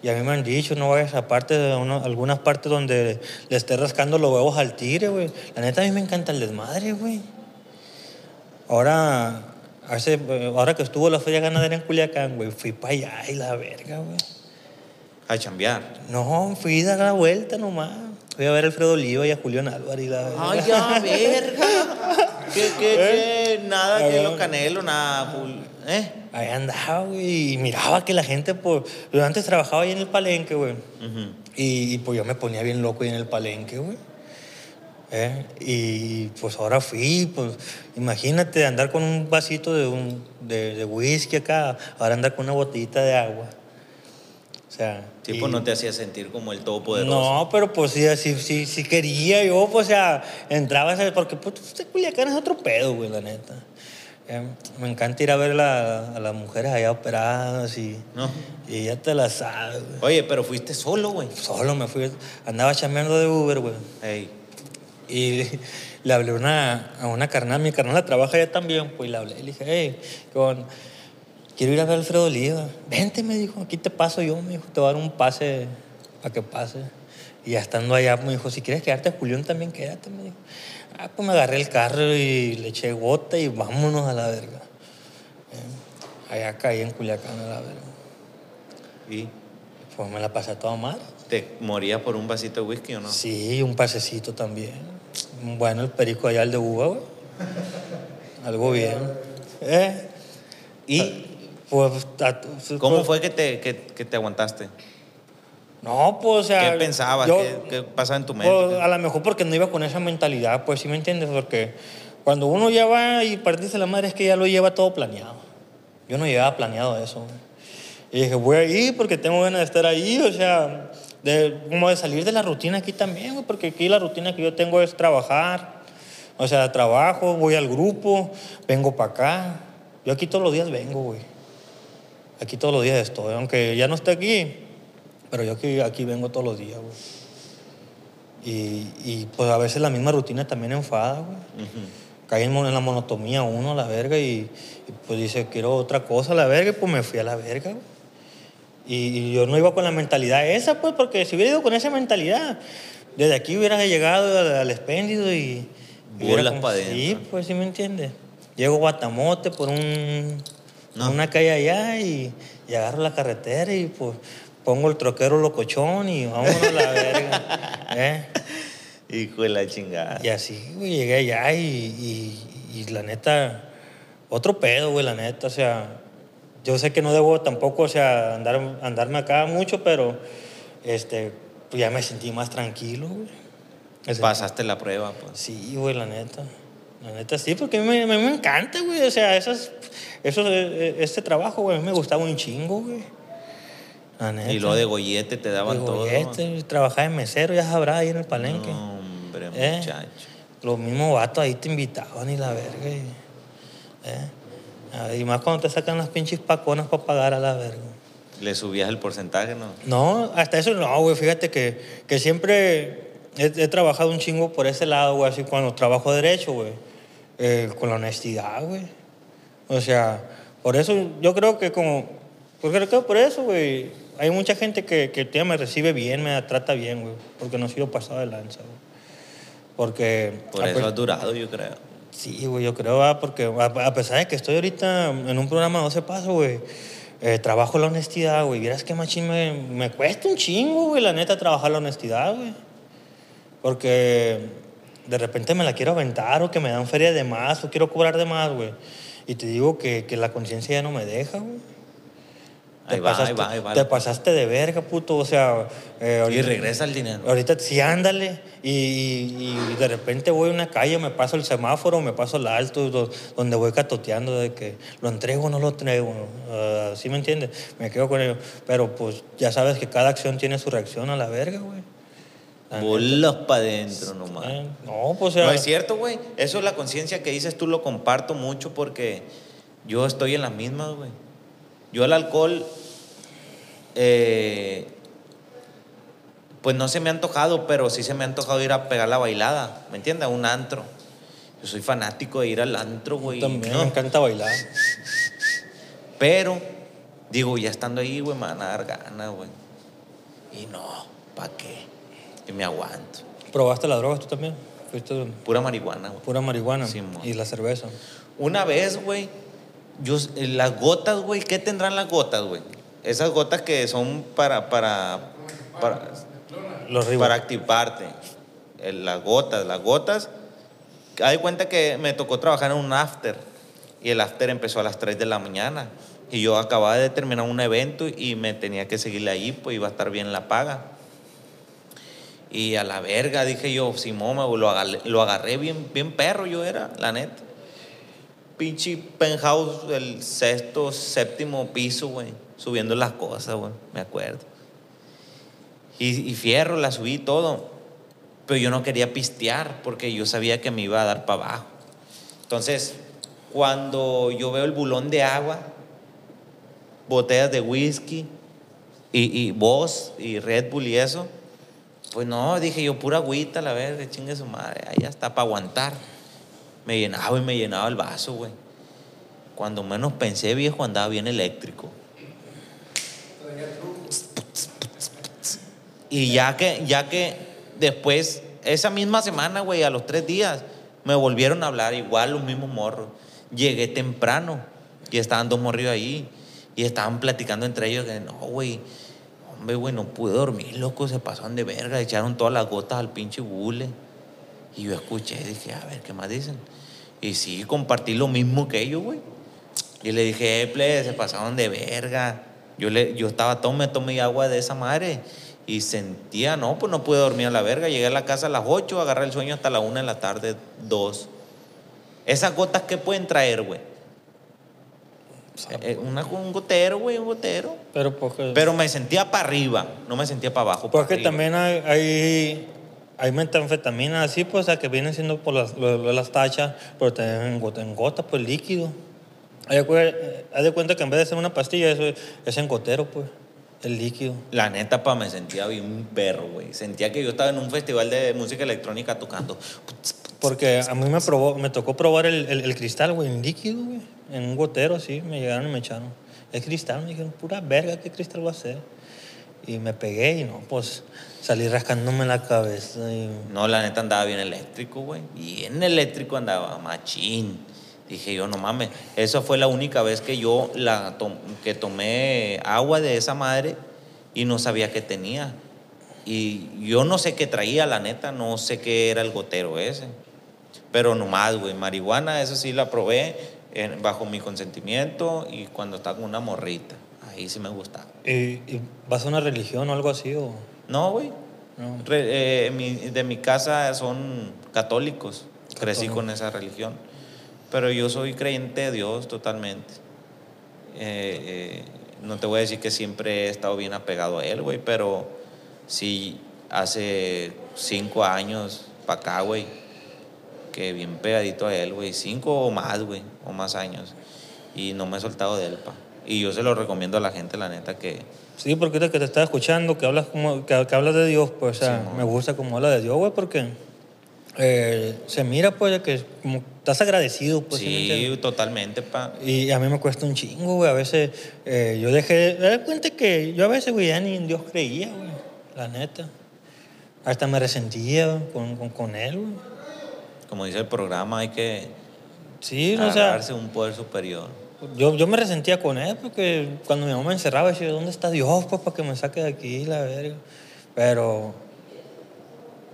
Y a mí me han dicho, no vayas a parte de uno- algunas partes donde le esté rascando los huevos al tigre, güey. La neta a mí me encanta el desmadre, güey. Ahora, hace, ahora que estuvo la feria ganadera en Culiacán, güey, fui para allá y la verga, güey. A chambear. No, fui a dar la vuelta nomás. Fui a ver a Alfredo Oliva y a Julián Álvarez y la verga. Ay, ya, verga. ¿Qué, qué, qué? Nada que lo canelo, nada. ¿Eh? Ahí andaba, güey, y miraba que la gente, pues, yo antes trabajaba ahí en el palenque, güey. y, y, pues yo me ponía bien loco ahí en el palenque, güey. ¿Eh? Y pues ahora fui, pues imagínate andar con un vasito de, un, de, de whisky acá, ahora andar con una botellita de agua. O sea, Sí, y- pues no te hacía sentir como el todopoderoso. no, pero pues sí, sí, sí, sí quería yo, pues, o sea, entraba, ¿sabes? porque pues este Culiacán es otro pedo, güey, la neta. Eh, me encanta ir a ver la- a las mujeres allá operadas y, No. y ya te las sabes, güey. Oye, pero fuiste solo, güey. Solo me fui, andaba chameando de Uber, güey. Ey. Y le hablé una, a una carnal, mi carnal trabaja allá también, pues y le hablé, le dije, hey, ¿qué onda? quiero ir a ver a Alfredo Oliva. Vente, me dijo, aquí te paso yo, me dijo, te voy a dar un pase para que pase. Y ya estando allá, me dijo, si quieres quedarte a Julián también, quédate, me dijo. Ah, pues me agarré el carro y le eché gota y vámonos a la verga. Eh, allá caí en Culiacán a la verga. ¿Y Pues me la pasé toda mal. te morías por un vasito de whisky o no? Sí, un pasecito también. Bueno, el perico allá, el de uva, güey. Algo bien. ¿Eh? ¿Y Pues, a- cómo pues, fue que te, que, que te aguantaste? No, pues, o sea. ¿Qué pensabas? yo- ¿Qué, qué pasaba en tu mente? pues, a lo mejor porque no iba con esa mentalidad, pues, ¿sí me entiendes? Porque cuando uno ya va y partirse la madre es que ya lo lleva todo planeado. Yo no llevaba planeado eso. Y dije, voy a ir porque tengo ganas de estar ahí, o sea, de, como de salir de la rutina aquí también, güey, porque aquí la rutina que yo tengo es trabajar. O sea, trabajo, voy al grupo, vengo para acá. Yo aquí todos los días vengo, güey. Aquí todos los días estoy, aunque ya no esté aquí, pero yo aquí, aquí vengo todos los días, güey. Y, y, pues a veces la misma rutina también enfada, güey. Cae en, la monotomía uno la verga y, y, pues dice, quiero otra cosa la verga y pues me fui a la verga, güey. Y, yo no iba con la mentalidad esa, pues, porque si hubiera ido con esa mentalidad, desde aquí hubiera llegado al, al expéndido y... Bolas como- pa' Sí, pues sí me entiendes. Llego a Guatamote por un, una calle allá y, y agarro la carretera y pues pongo el troquero locochón y vámonos a la verga. ¿eh? Hijo de la chingada. Y así, güey, llegué allá y, y- y la neta, otro pedo, güey, la neta, o sea, yo sé que no debo tampoco, o sea, andar, andarme acá mucho, pero, este, pues ya me sentí más tranquilo, güey. Me Pasaste la prueba, pues. Sí, güey, la neta. La neta sí, porque a mí me, mí me encanta, güey. O sea, esas, esos, eh, este trabajo, güey, a mí me gustaba un chingo, güey. La neta. Y lo de gollete te daban De todo. gollete, Trabajaba en mesero, ya sabrás, ahí en el palenque. No, hombre, ¿Eh? muchacho. Los mismos vatos ahí te invitaban y la verga. Y, ¿eh? Y más cuando te sacan las pinches paconas para pagar a la verga. Le subías el porcentaje, ¿no? No, hasta eso no, güey. Fíjate que, que siempre he, he trabajado un chingo por ese lado, güey. Así cuando trabajo derecho, güey. eh, con la honestidad, güey. O sea, por eso yo creo que como... Pues creo que por eso, güey. Hay mucha gente que, que tía, me recibe bien, me trata bien, güey. Porque no he sido pasado de lanza, güey. Porque... Por eso pe- has durado, yo creo. Sí, güey, yo creo, ah, porque a, pesar de que estoy ahorita en un programa 12 pasos, güey, eh, trabajo la honestidad, güey. Vieras que machín me, me cuesta un chingo, güey, la neta, trabajar la honestidad, güey. Porque de repente me la quiero aventar o que me dan feria de más o quiero cobrar de más, güey. Y te digo que, que la conciencia ya no me deja, güey. Te ahí pasaste- va, ahí va. Te pasaste de verga, puto. O sea. eh, Y ahorita- regresa el dinero. Ahorita sí, ándale. Y, y- y de repente voy a una calle, me paso el semáforo, me paso el alto, do- donde voy catoteando de que lo entrego o no lo entrego. Ah, ¿Sí me entiendes? Me quedo con ello. Pero pues ya sabes que cada acción tiene su reacción a la verga, güey. La Bolas para adentro nomás. neta. No, pues o sea. No es cierto, güey. Eso es la conciencia que dices tú, lo comparto mucho porque yo estoy en las mismas, güey. Yo el alcohol, eh, pues no se me ha antojado, pero sí se me ha antojado ir a pegar la bailada, ¿me entiendes? A un antro. Yo soy fanático de ir al antro, güey. También ¿no? me encanta bailar. Pero, digo, ya estando ahí, güey, me van a dar ganas, güey. Y no, ¿para qué? Y me aguanto. ¿Probaste la droga tú también? Fuiste Pura marihuana, güey. pura marihuana Simón. y la cerveza. Una vez, güey, yo, eh, las gotas, güey, ¿qué tendrán las gotas, güey? Esas gotas que son para, para, para, Los para activarte. Eh, Las gotas, las gotas. Hay cuenta que me tocó trabajar en un after. y el after empezó a las 3 de la mañana. Y yo acababa de terminar un evento y me tenía que seguirle ahí, pues iba a estar bien la paga. Y a la verga, dije yo, Simón, me lo agarré, lo agarré bien, bien perro yo era, la neta. Pinche penthouse del sexto, séptimo piso, güey. Subiendo las cosas, güey, me acuerdo. Y, fierro, la subí todo. Pero yo no quería pistear porque yo sabía que me iba a dar para abajo. Entonces, cuando yo veo el bulón de agua, botellas de whisky y, y Boss y Red Bull y eso, pues no, dije yo, pura agüita, la verga, chingue su madre, ahí está para aguantar. Me llenaba y me llenaba el vaso, güey. Cuando menos pensé, viejo, andaba bien eléctrico. Y ya que, ya que después, esa misma semana, güey, a los tres días, me volvieron a hablar, igual los mismos morros. Llegué temprano y estaban dos morridos ahí y estaban platicando entre ellos que no, güey, hombre, güey, no pude dormir, loco, se pasaron de verga, echaron todas las gotas al pinche bule. Y yo escuché, dije, a ver, ¿qué más dicen? Y sí, compartí lo mismo que ellos, güey. Y le dije, eh, se pasaron de verga. Yo, le, yo estaba, tome, tome agua de esa madre. Y sentía, no, pues no pude dormir a la verga. Llegué a la casa a las 8, agarré el sueño hasta la 1 de la tarde, 2. Esas gotas, ¿qué pueden traer, güey? Eh, una, un gotero, güey, un gotero. Pero porque... Pero me sentía para arriba, no me sentía para abajo. Porque pa' también hay, hay, hay metanfetaminas así, pues, o sea, que vienen siendo por las, lo- las tachas, pero también en gota, pues, líquido. De, cue- haz de cuenta que en vez de ser una pastilla, eso es, en gotero, pues, el líquido. La neta, pa, me sentía bien un perro, güey. Sentía que yo estaba en un festival de música electrónica tocando. Porque a mí me, probó, me tocó probar el, el- el cristal, güey, en líquido, güey. En un gotero, así, me llegaron y me echaron. Es cristal, me dijeron, pura verga, ¿qué cristal va a ser? Y me pegué y no, pues salí rascándome la cabeza. No, la neta andaba bien eléctrico, güey. Bien eléctrico andaba, machín. Dije yo, no mames. Esa fue la única vez que yo la que tomé agua de esa madre y no sabía qué tenía. Y yo no sé qué traía, la neta, no sé qué era el gotero ese. Pero nomás, güey, marihuana, eso sí la probé bajo mi consentimiento y cuando estaba con una morrita. Ahí sí me gustaba. ¿Y, y vas a una religión o algo así? O... No, güey. No. Eh, mi- de mi casa son católicos. Crecí con esa religión. Pero yo soy creyente de Dios totalmente. Eh, eh, no te voy a decir que siempre he estado bien apegado a Él, güey, pero sí hace cinco años para acá, güey, que bien pegadito a Él, güey. Cinco o más, güey, o más años. Y no me he soltado de Él, pa. Y yo se lo recomiendo a la gente, la neta, que Sí, porque ahorita que te estaba escuchando, que hablas, como, que, que hablas de Dios, pues, o sea, Sí, me gusta como habla de Dios, güey, porque eh, se mira, pues, que como estás agradecido, pues. ¿sí totalmente, pa. Y a mí me cuesta un chingo, güey. A veces eh, yo dejé. Me da cuenta que yo a veces, güey, ya ni en Dios creía, güey. La neta. Hasta me resentía con, con, con él, güey. Como dice el programa, hay que Sí, o sea, un poder superior. Yo, yo me resentía con él porque cuando mi mamá me encerraba, decía, ¿dónde está Dios, pues, para que me saque de aquí, la verga? Pero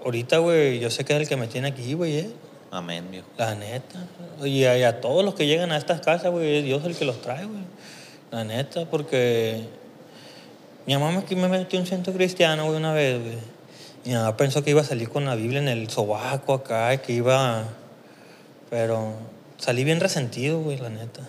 ahorita, güey, yo sé que es el que me tiene aquí, güey, eh. Amén, viejo. La neta. Y a, y a todos los que llegan a estas casas, güey, es Dios el que los trae, güey. La neta, porque mi mamá me, me metió un centro cristiano, güey, una vez, güey. Mi mamá pensó que iba a salir con la Biblia en el sobaco acá, que iba... Pero salí bien resentido, güey, la neta.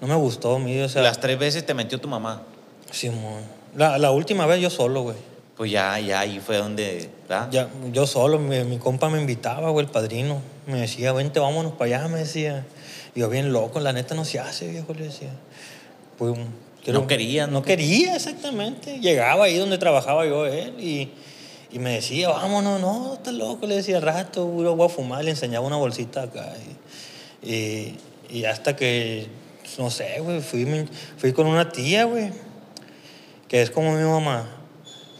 No me gustó mí, o sea... Las tres veces te metió tu mamá. Simón. La, la última vez yo solo, güey. Pues ya, ya, ahí fue donde, ¿verdad? Ya, yo solo, mi, mi compa me invitaba, güey, el padrino. Me decía, vente, vámonos para allá, me decía. Y yo bien loco, la neta no se hace, viejo, le decía. Pues, No quería, No quería, exactamente. Llegaba ahí donde trabajaba yo, él, y, y me decía, vámonos, no, estás loco, le decía, rato, güey, voy a fumar, le enseñaba una bolsita acá. Y, y, y hasta que, no sé, güey, fui, fui con una tía, güey, que es como mi mamá.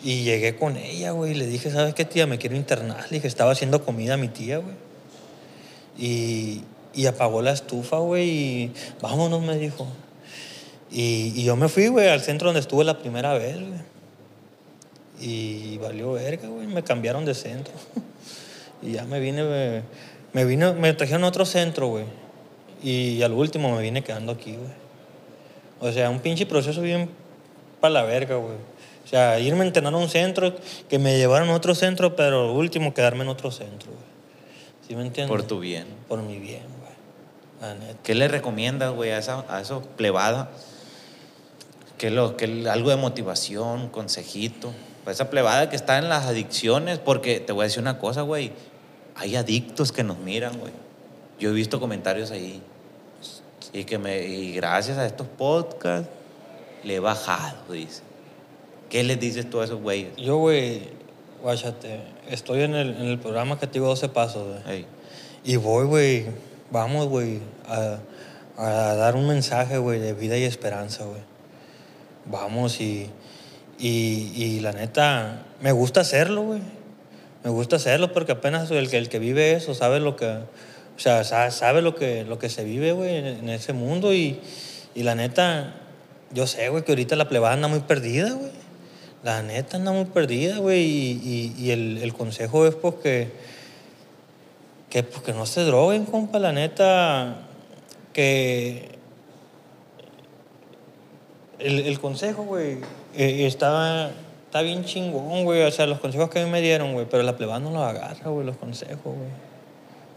Y llegué con ella, güey, y le dije, ¿sabes qué, tía? Me quiero internar. Le dije, estaba haciendo comida a mi tía, güey. Y, y apagó la estufa, güey, y vámonos, me dijo. Y, y yo me fui, güey, al centro donde estuve la primera vez, güey. Y valió verga, güey, me cambiaron de centro. y ya me vine, güey, me me trajeron a otro centro, güey. Y al último me vine quedando aquí, güey. O sea, un pinche proceso bien para la verga, güey. O sea, irme a entrenar a un centro, que me llevaron a otro centro, pero al último quedarme en otro centro, güey. ¿Sí me entiendes? Por tu bien. Por mi bien, güey. ¿Qué le recomiendas, güey, a, esa, a esos plebada? ¿Qué lo, qué- algo de motivación, un consejito? Para esa plebada que está en las adicciones, porque te voy a decir una cosa, güey. Hay adictos que nos miran, güey. Yo he visto comentarios ahí. Y que me, y gracias a estos podcasts le he bajado, dice. ¿Qué les dices tú a esos güeyes? Yo, güey, guáchate, estoy en el, en el programa que te digo 12 pasos, güey. Ey. Y voy, güey, vamos, güey, a, a dar un mensaje, güey, de vida y esperanza, güey. Vamos y, y, y la neta, me gusta hacerlo, güey. Me gusta hacerlo porque apenas el que, el que vive eso sabe lo que, o sea, sa- sabe lo que, lo que se vive, güey, en, ese mundo y, y la neta, yo sé, güey, que ahorita la plebada anda muy perdida, güey. La neta anda muy perdida, güey, y, y- el, el consejo es pues que, que, pues, que no se droguen, compa, la neta, que el, el consejo, güey, eh, está, está bien chingón, güey, o sea, los consejos que a mí me dieron, güey, pero la plebada no los agarra, güey, los consejos, güey.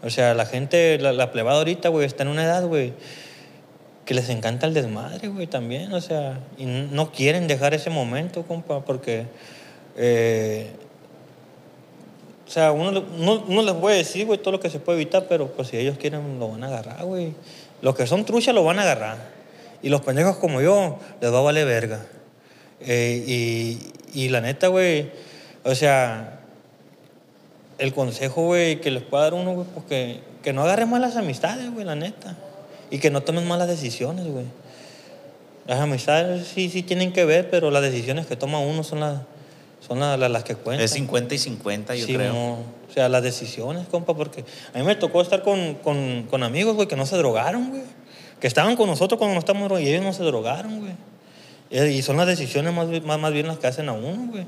O sea, la gente, la, plebada ahorita, güey, está en una edad, güey, que les encanta el desmadre, güey, también, o sea, y no quieren dejar ese momento, compa, porque, eh, o sea, uno, uno, uno les puede decir, güey, todo lo que se puede evitar, pero pues si ellos quieren, lo van a agarrar, güey. Los que son truchas lo van a agarrar. Y los pendejos como yo, les va a valer verga. Eh, y, y la neta, güey, o sea, el consejo, güey, que les pueda dar uno, güey, pues que, que no agarren malas amistades, güey, la neta. Y que no tomen malas decisiones, güey. Las amistades sí, sí tienen que ver, pero las decisiones que toma uno son las, son las, las- las que cuentan. Es 50 y 50, yo Sí, creo. no. O sea, las decisiones, compa, porque a mí me tocó estar con, con, con amigos, güey, que no se drogaron, güey. Que estaban con nosotros cuando nos estamos drogando y ellos no se drogaron, güey. Y y son las decisiones más, más, más bien las que hacen a uno, güey.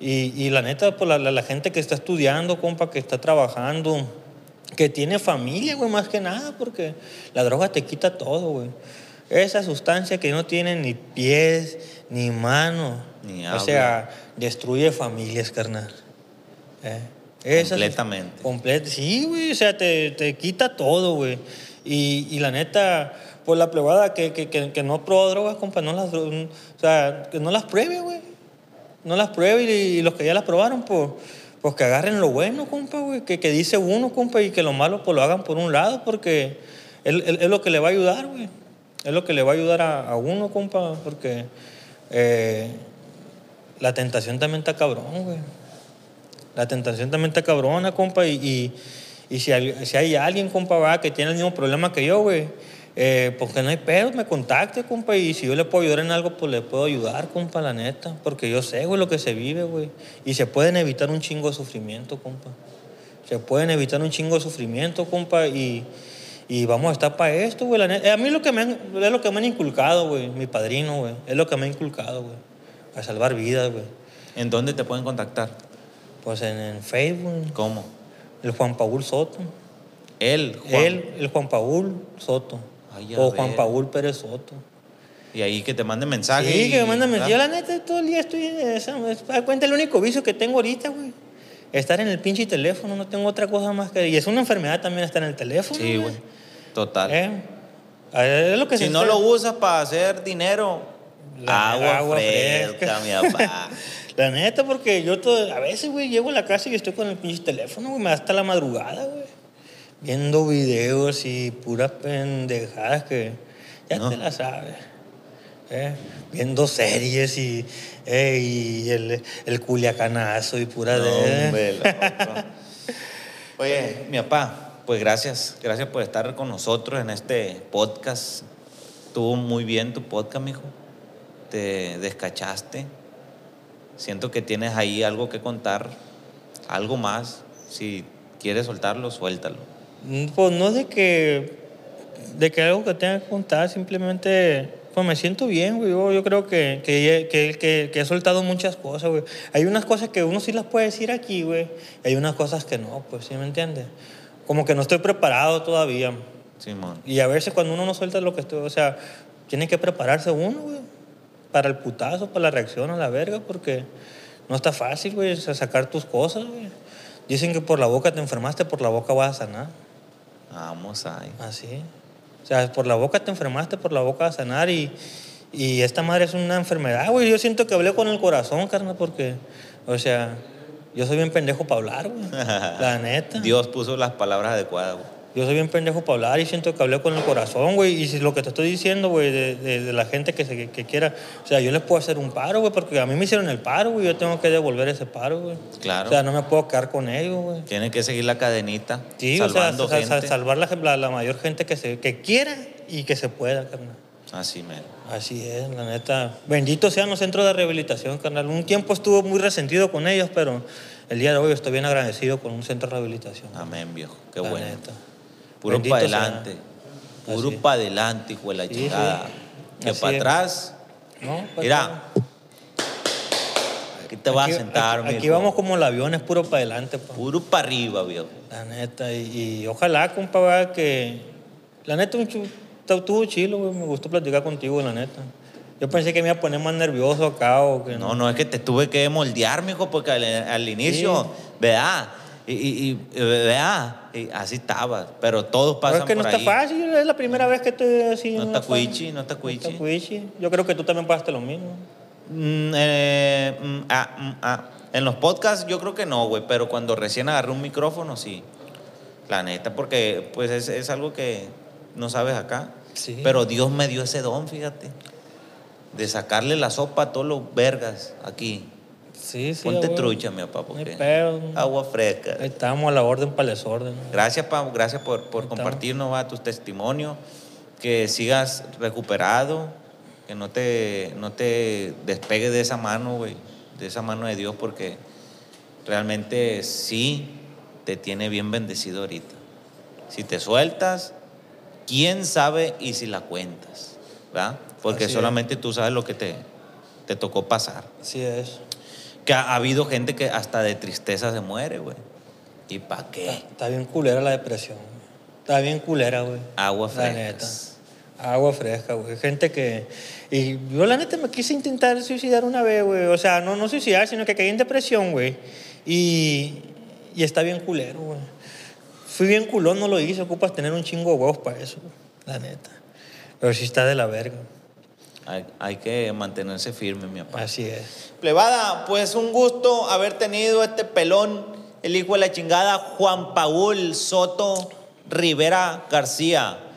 Y, y la neta, pues la, la- la gente que está estudiando, compa, que está trabajando, que tiene familia, güey, más que nada, porque la droga te quita todo, güey. Esa sustancia que no tiene ni pies, ni manos. Ni o sea, destruye familias, carnal. Eh, esa Completamente. Complet- sí, güey, o sea, te, te quita todo, güey. Y, y la neta, pues la plebada que, que, que, que no prueba drogas, compa, no las, o sea, que no las pruebe, güey. No las pruebe y, los que ya las probaron, pues, pues que agarren lo bueno, compa, güey, que, que dice uno, compa, y que lo malo, pues lo hagan por un lado, porque es, es- es lo que le va a ayudar, güey. Es lo que le va a ayudar a, a uno, compa, porque eh, la tentación también está cabrón, güey. La tentación también está cabrona, compa, y, y, y si, hay, si hay alguien, compa, va, que tiene el mismo problema que yo, güey, eh, pues que no hay pedo, me contacte, compa, y si yo le puedo ayudar en algo, pues le puedo ayudar, compa, la neta, porque yo sé, güey, lo que se vive, güey, y se pueden evitar un chingo de sufrimiento, compa. Se pueden evitar un chingo de sufrimiento, compa, y, y vamos a estar para esto, güey, la neta. A mí lo que me han, es lo que me han inculcado, güey, mi padrino, güey, es lo que me ha inculcado, güey, a salvar vidas, güey. ¿En dónde te pueden contactar? Pues en, en Facebook. ¿Cómo? El Juan Paul Soto. Él, Juan. Él, el Juan Paul Soto. Ay, o Juan. Paul Pérez Soto. Y ahí que te manden mensajes. Sí, que me mandan mensajes. Yo la neta todo el día estoy esa. cuenta el único vicio que tengo ahorita, güey. Estar en el pinche teléfono, no tengo otra cosa más que... Y es una enfermedad también estar en el teléfono. Sí, güey. Total. Eh, Es lo que Si se no está- lo usas para hacer dinero, La agua, agua fresca, fresca. mi papá. La neta, porque yo todo, a veces, güey, llego a la casa y estoy con el pinche teléfono, güey, me da hasta la madrugada, güey. Viendo videos y puras pendejadas que ya te las sabes. ¿eh? Viendo series y, eh, y el, el culiacanazo y pura No, de... hombre. Oye, mi papá, pues gracias. Gracias por estar con nosotros en este podcast. Estuvo muy bien tu podcast, mijo. Te descachaste. Siento que tienes ahí algo que contar, algo más. Si quieres soltarlo, suéltalo. Mm, Pues no de que, de que algo que tenga que contar, simplemente pues me siento bien, güey. Yo, creo que, que, que, que- he soltado muchas cosas, güey. Hay unas cosas que uno sí las puede decir aquí, güey. y Hay unas cosas que no, pues, ¿sí me entiendes? Como que no estoy preparado todavía. Simón. Y a veces cuando uno no suelta lo que estoy, o sea, tiene que prepararse uno, güey, para el putazo, para la reacción a la verga, porque no está fácil, güey, sacar tus cosas, güey. Dicen que por la boca te enfermaste, por la boca vas a sanar. Vamos ahí. Así. O sea, por la boca te enfermaste, por la boca a sanar y, y esta madre es una enfermedad, güey. Yo siento que hablé con el corazón, carnal, porque, o sea, yo soy bien pendejo para hablar, güey. La neta. Dios puso las palabras adecuadas, güey. Yo soy bien pendejo para hablar y siento que hablé con el corazón, güey. Y si lo que te estoy diciendo, güey, de, de- de la gente que, se, que quiera, o sea, yo les puedo hacer un paro, güey, porque a mí me hicieron el paro, güey. Yo tengo que devolver ese paro, güey. Claro. O sea, no me puedo quedar con ellos, güey. Tiene que seguir la cadenita. Sí, salvando o sea, gente. salvar la, la- la mayor gente que, se, que quiera y que se pueda, carnal. Así, mero. Así es, la neta. Benditos sean los centros de rehabilitación, carnal. Un tiempo estuve muy resentido con ellos, pero el día de hoy estoy bien agradecido con un centro de rehabilitación. Amén, viejo. Qué La bueno. neta. Puro para sea. adelante. Puro para adelante, hijo de la Sí, chingada. sí. Que para atrás. ¿No? Mira. Aquí te vas a sentar, Aquí, aquí vamos como el avión, es puro para adelante. pa. Puro para arriba, viejo. La neta. Y, y ojalá, compa, va, que. La neta, un estuvo chilo, güey. Me gustó platicar contigo, la neta. Yo pensé que me iba a poner más nervioso acá o que No, no, es que te tuve que moldear, mijo, porque al, al inicio, vea, y, y, y, vea, y así estaba. Pero todos pasan es que no por está ahí. fácil, es la primera vez que estoy así. No está cuichi, no está No está cuichi. cuichi. Yo creo que tú también pasaste lo mismo. Mm, eh, mm, ah, mm, ah. En los podcasts yo creo que no, güey, pero cuando recién agarré un micrófono, sí. La neta, porque pues es, es algo que no sabes acá. Sí. Pero Dios me dio ese don, fíjate. De sacarle la sopa a todos los vergas aquí. Sí, sí. Ponte trucha, mi papá, porque pedo. agua fresca. Ahí estamos a la orden para el desorden. Gracias, Pau, gracias por, por compartirnos va, tus testimonios. Que sigas recuperado, que no te, no te despegues de esa mano, güey, de esa mano de Dios, porque realmente sí te tiene bien bendecido ahorita. Si te sueltas, quién sabe y si la cuentas, ¿verdad? Porque Así es. solamente tú sabes lo que te, te tocó pasar. Así es. Que ha, ha habido gente que hasta de tristeza se muere, güey. ¿Y para qué? Está bien culera la depresión. güey. Está bien culera, güey. Agua La fresca. neta. Agua fresca, güey. Gente que. Y yo, la neta, me quise intentar suicidar una vez, güey. O sea, no, no suicidar, sino que caí en depresión, güey. Y, y está bien culero, güey. Fui bien culón, no lo hice. Ocupas tener un chingo de huevos para eso, güey. La neta. Pero sí está de la verga. Hay, hay que mantenerse firme, mi papá. Así es. Plebada, pues un gusto haber tenido este pelón, el hijo de la chingada, Juan Paul Soto Rivera García.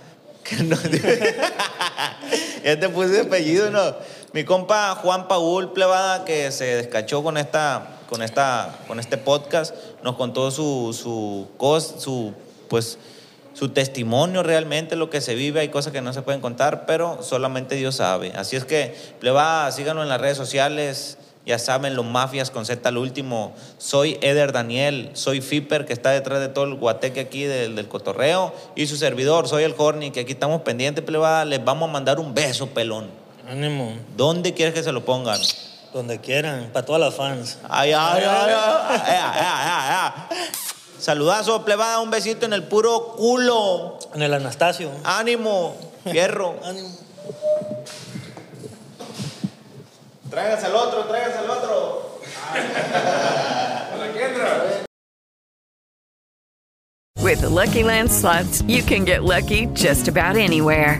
Que no- ya te puse apellido, ¿no? Mi compa Juan Paul Plebada, que se descachó con esta, con esta, con este podcast, nos contó su, su, cos- su, pues, su testimonio realmente, lo que se vive, hay cosas que no se pueden contar, pero solamente Dios sabe. Así es que, pleba, síganos en las redes sociales, ya saben, los mafias con Z al último. Soy Eder Daniel, soy Fipper, que está detrás de todo el guateque aquí del, del cotorreo, y su servidor, soy el Horny, que aquí estamos pendientes, pleba, les vamos a mandar un beso, pelón. Ánimo. ¿Dónde quieres que se lo pongan? Donde quieran, para todas las fans. Ay, ay, ay, ay, ay, ay, ay, ay. Saludazo, plebada, un besito en el puro culo. En el Anastasio. Ánimo, fierro. Ánimo. Tráiganse al otro, tráiganse al otro. With the Lucky Land slots, you can get lucky just about anywhere.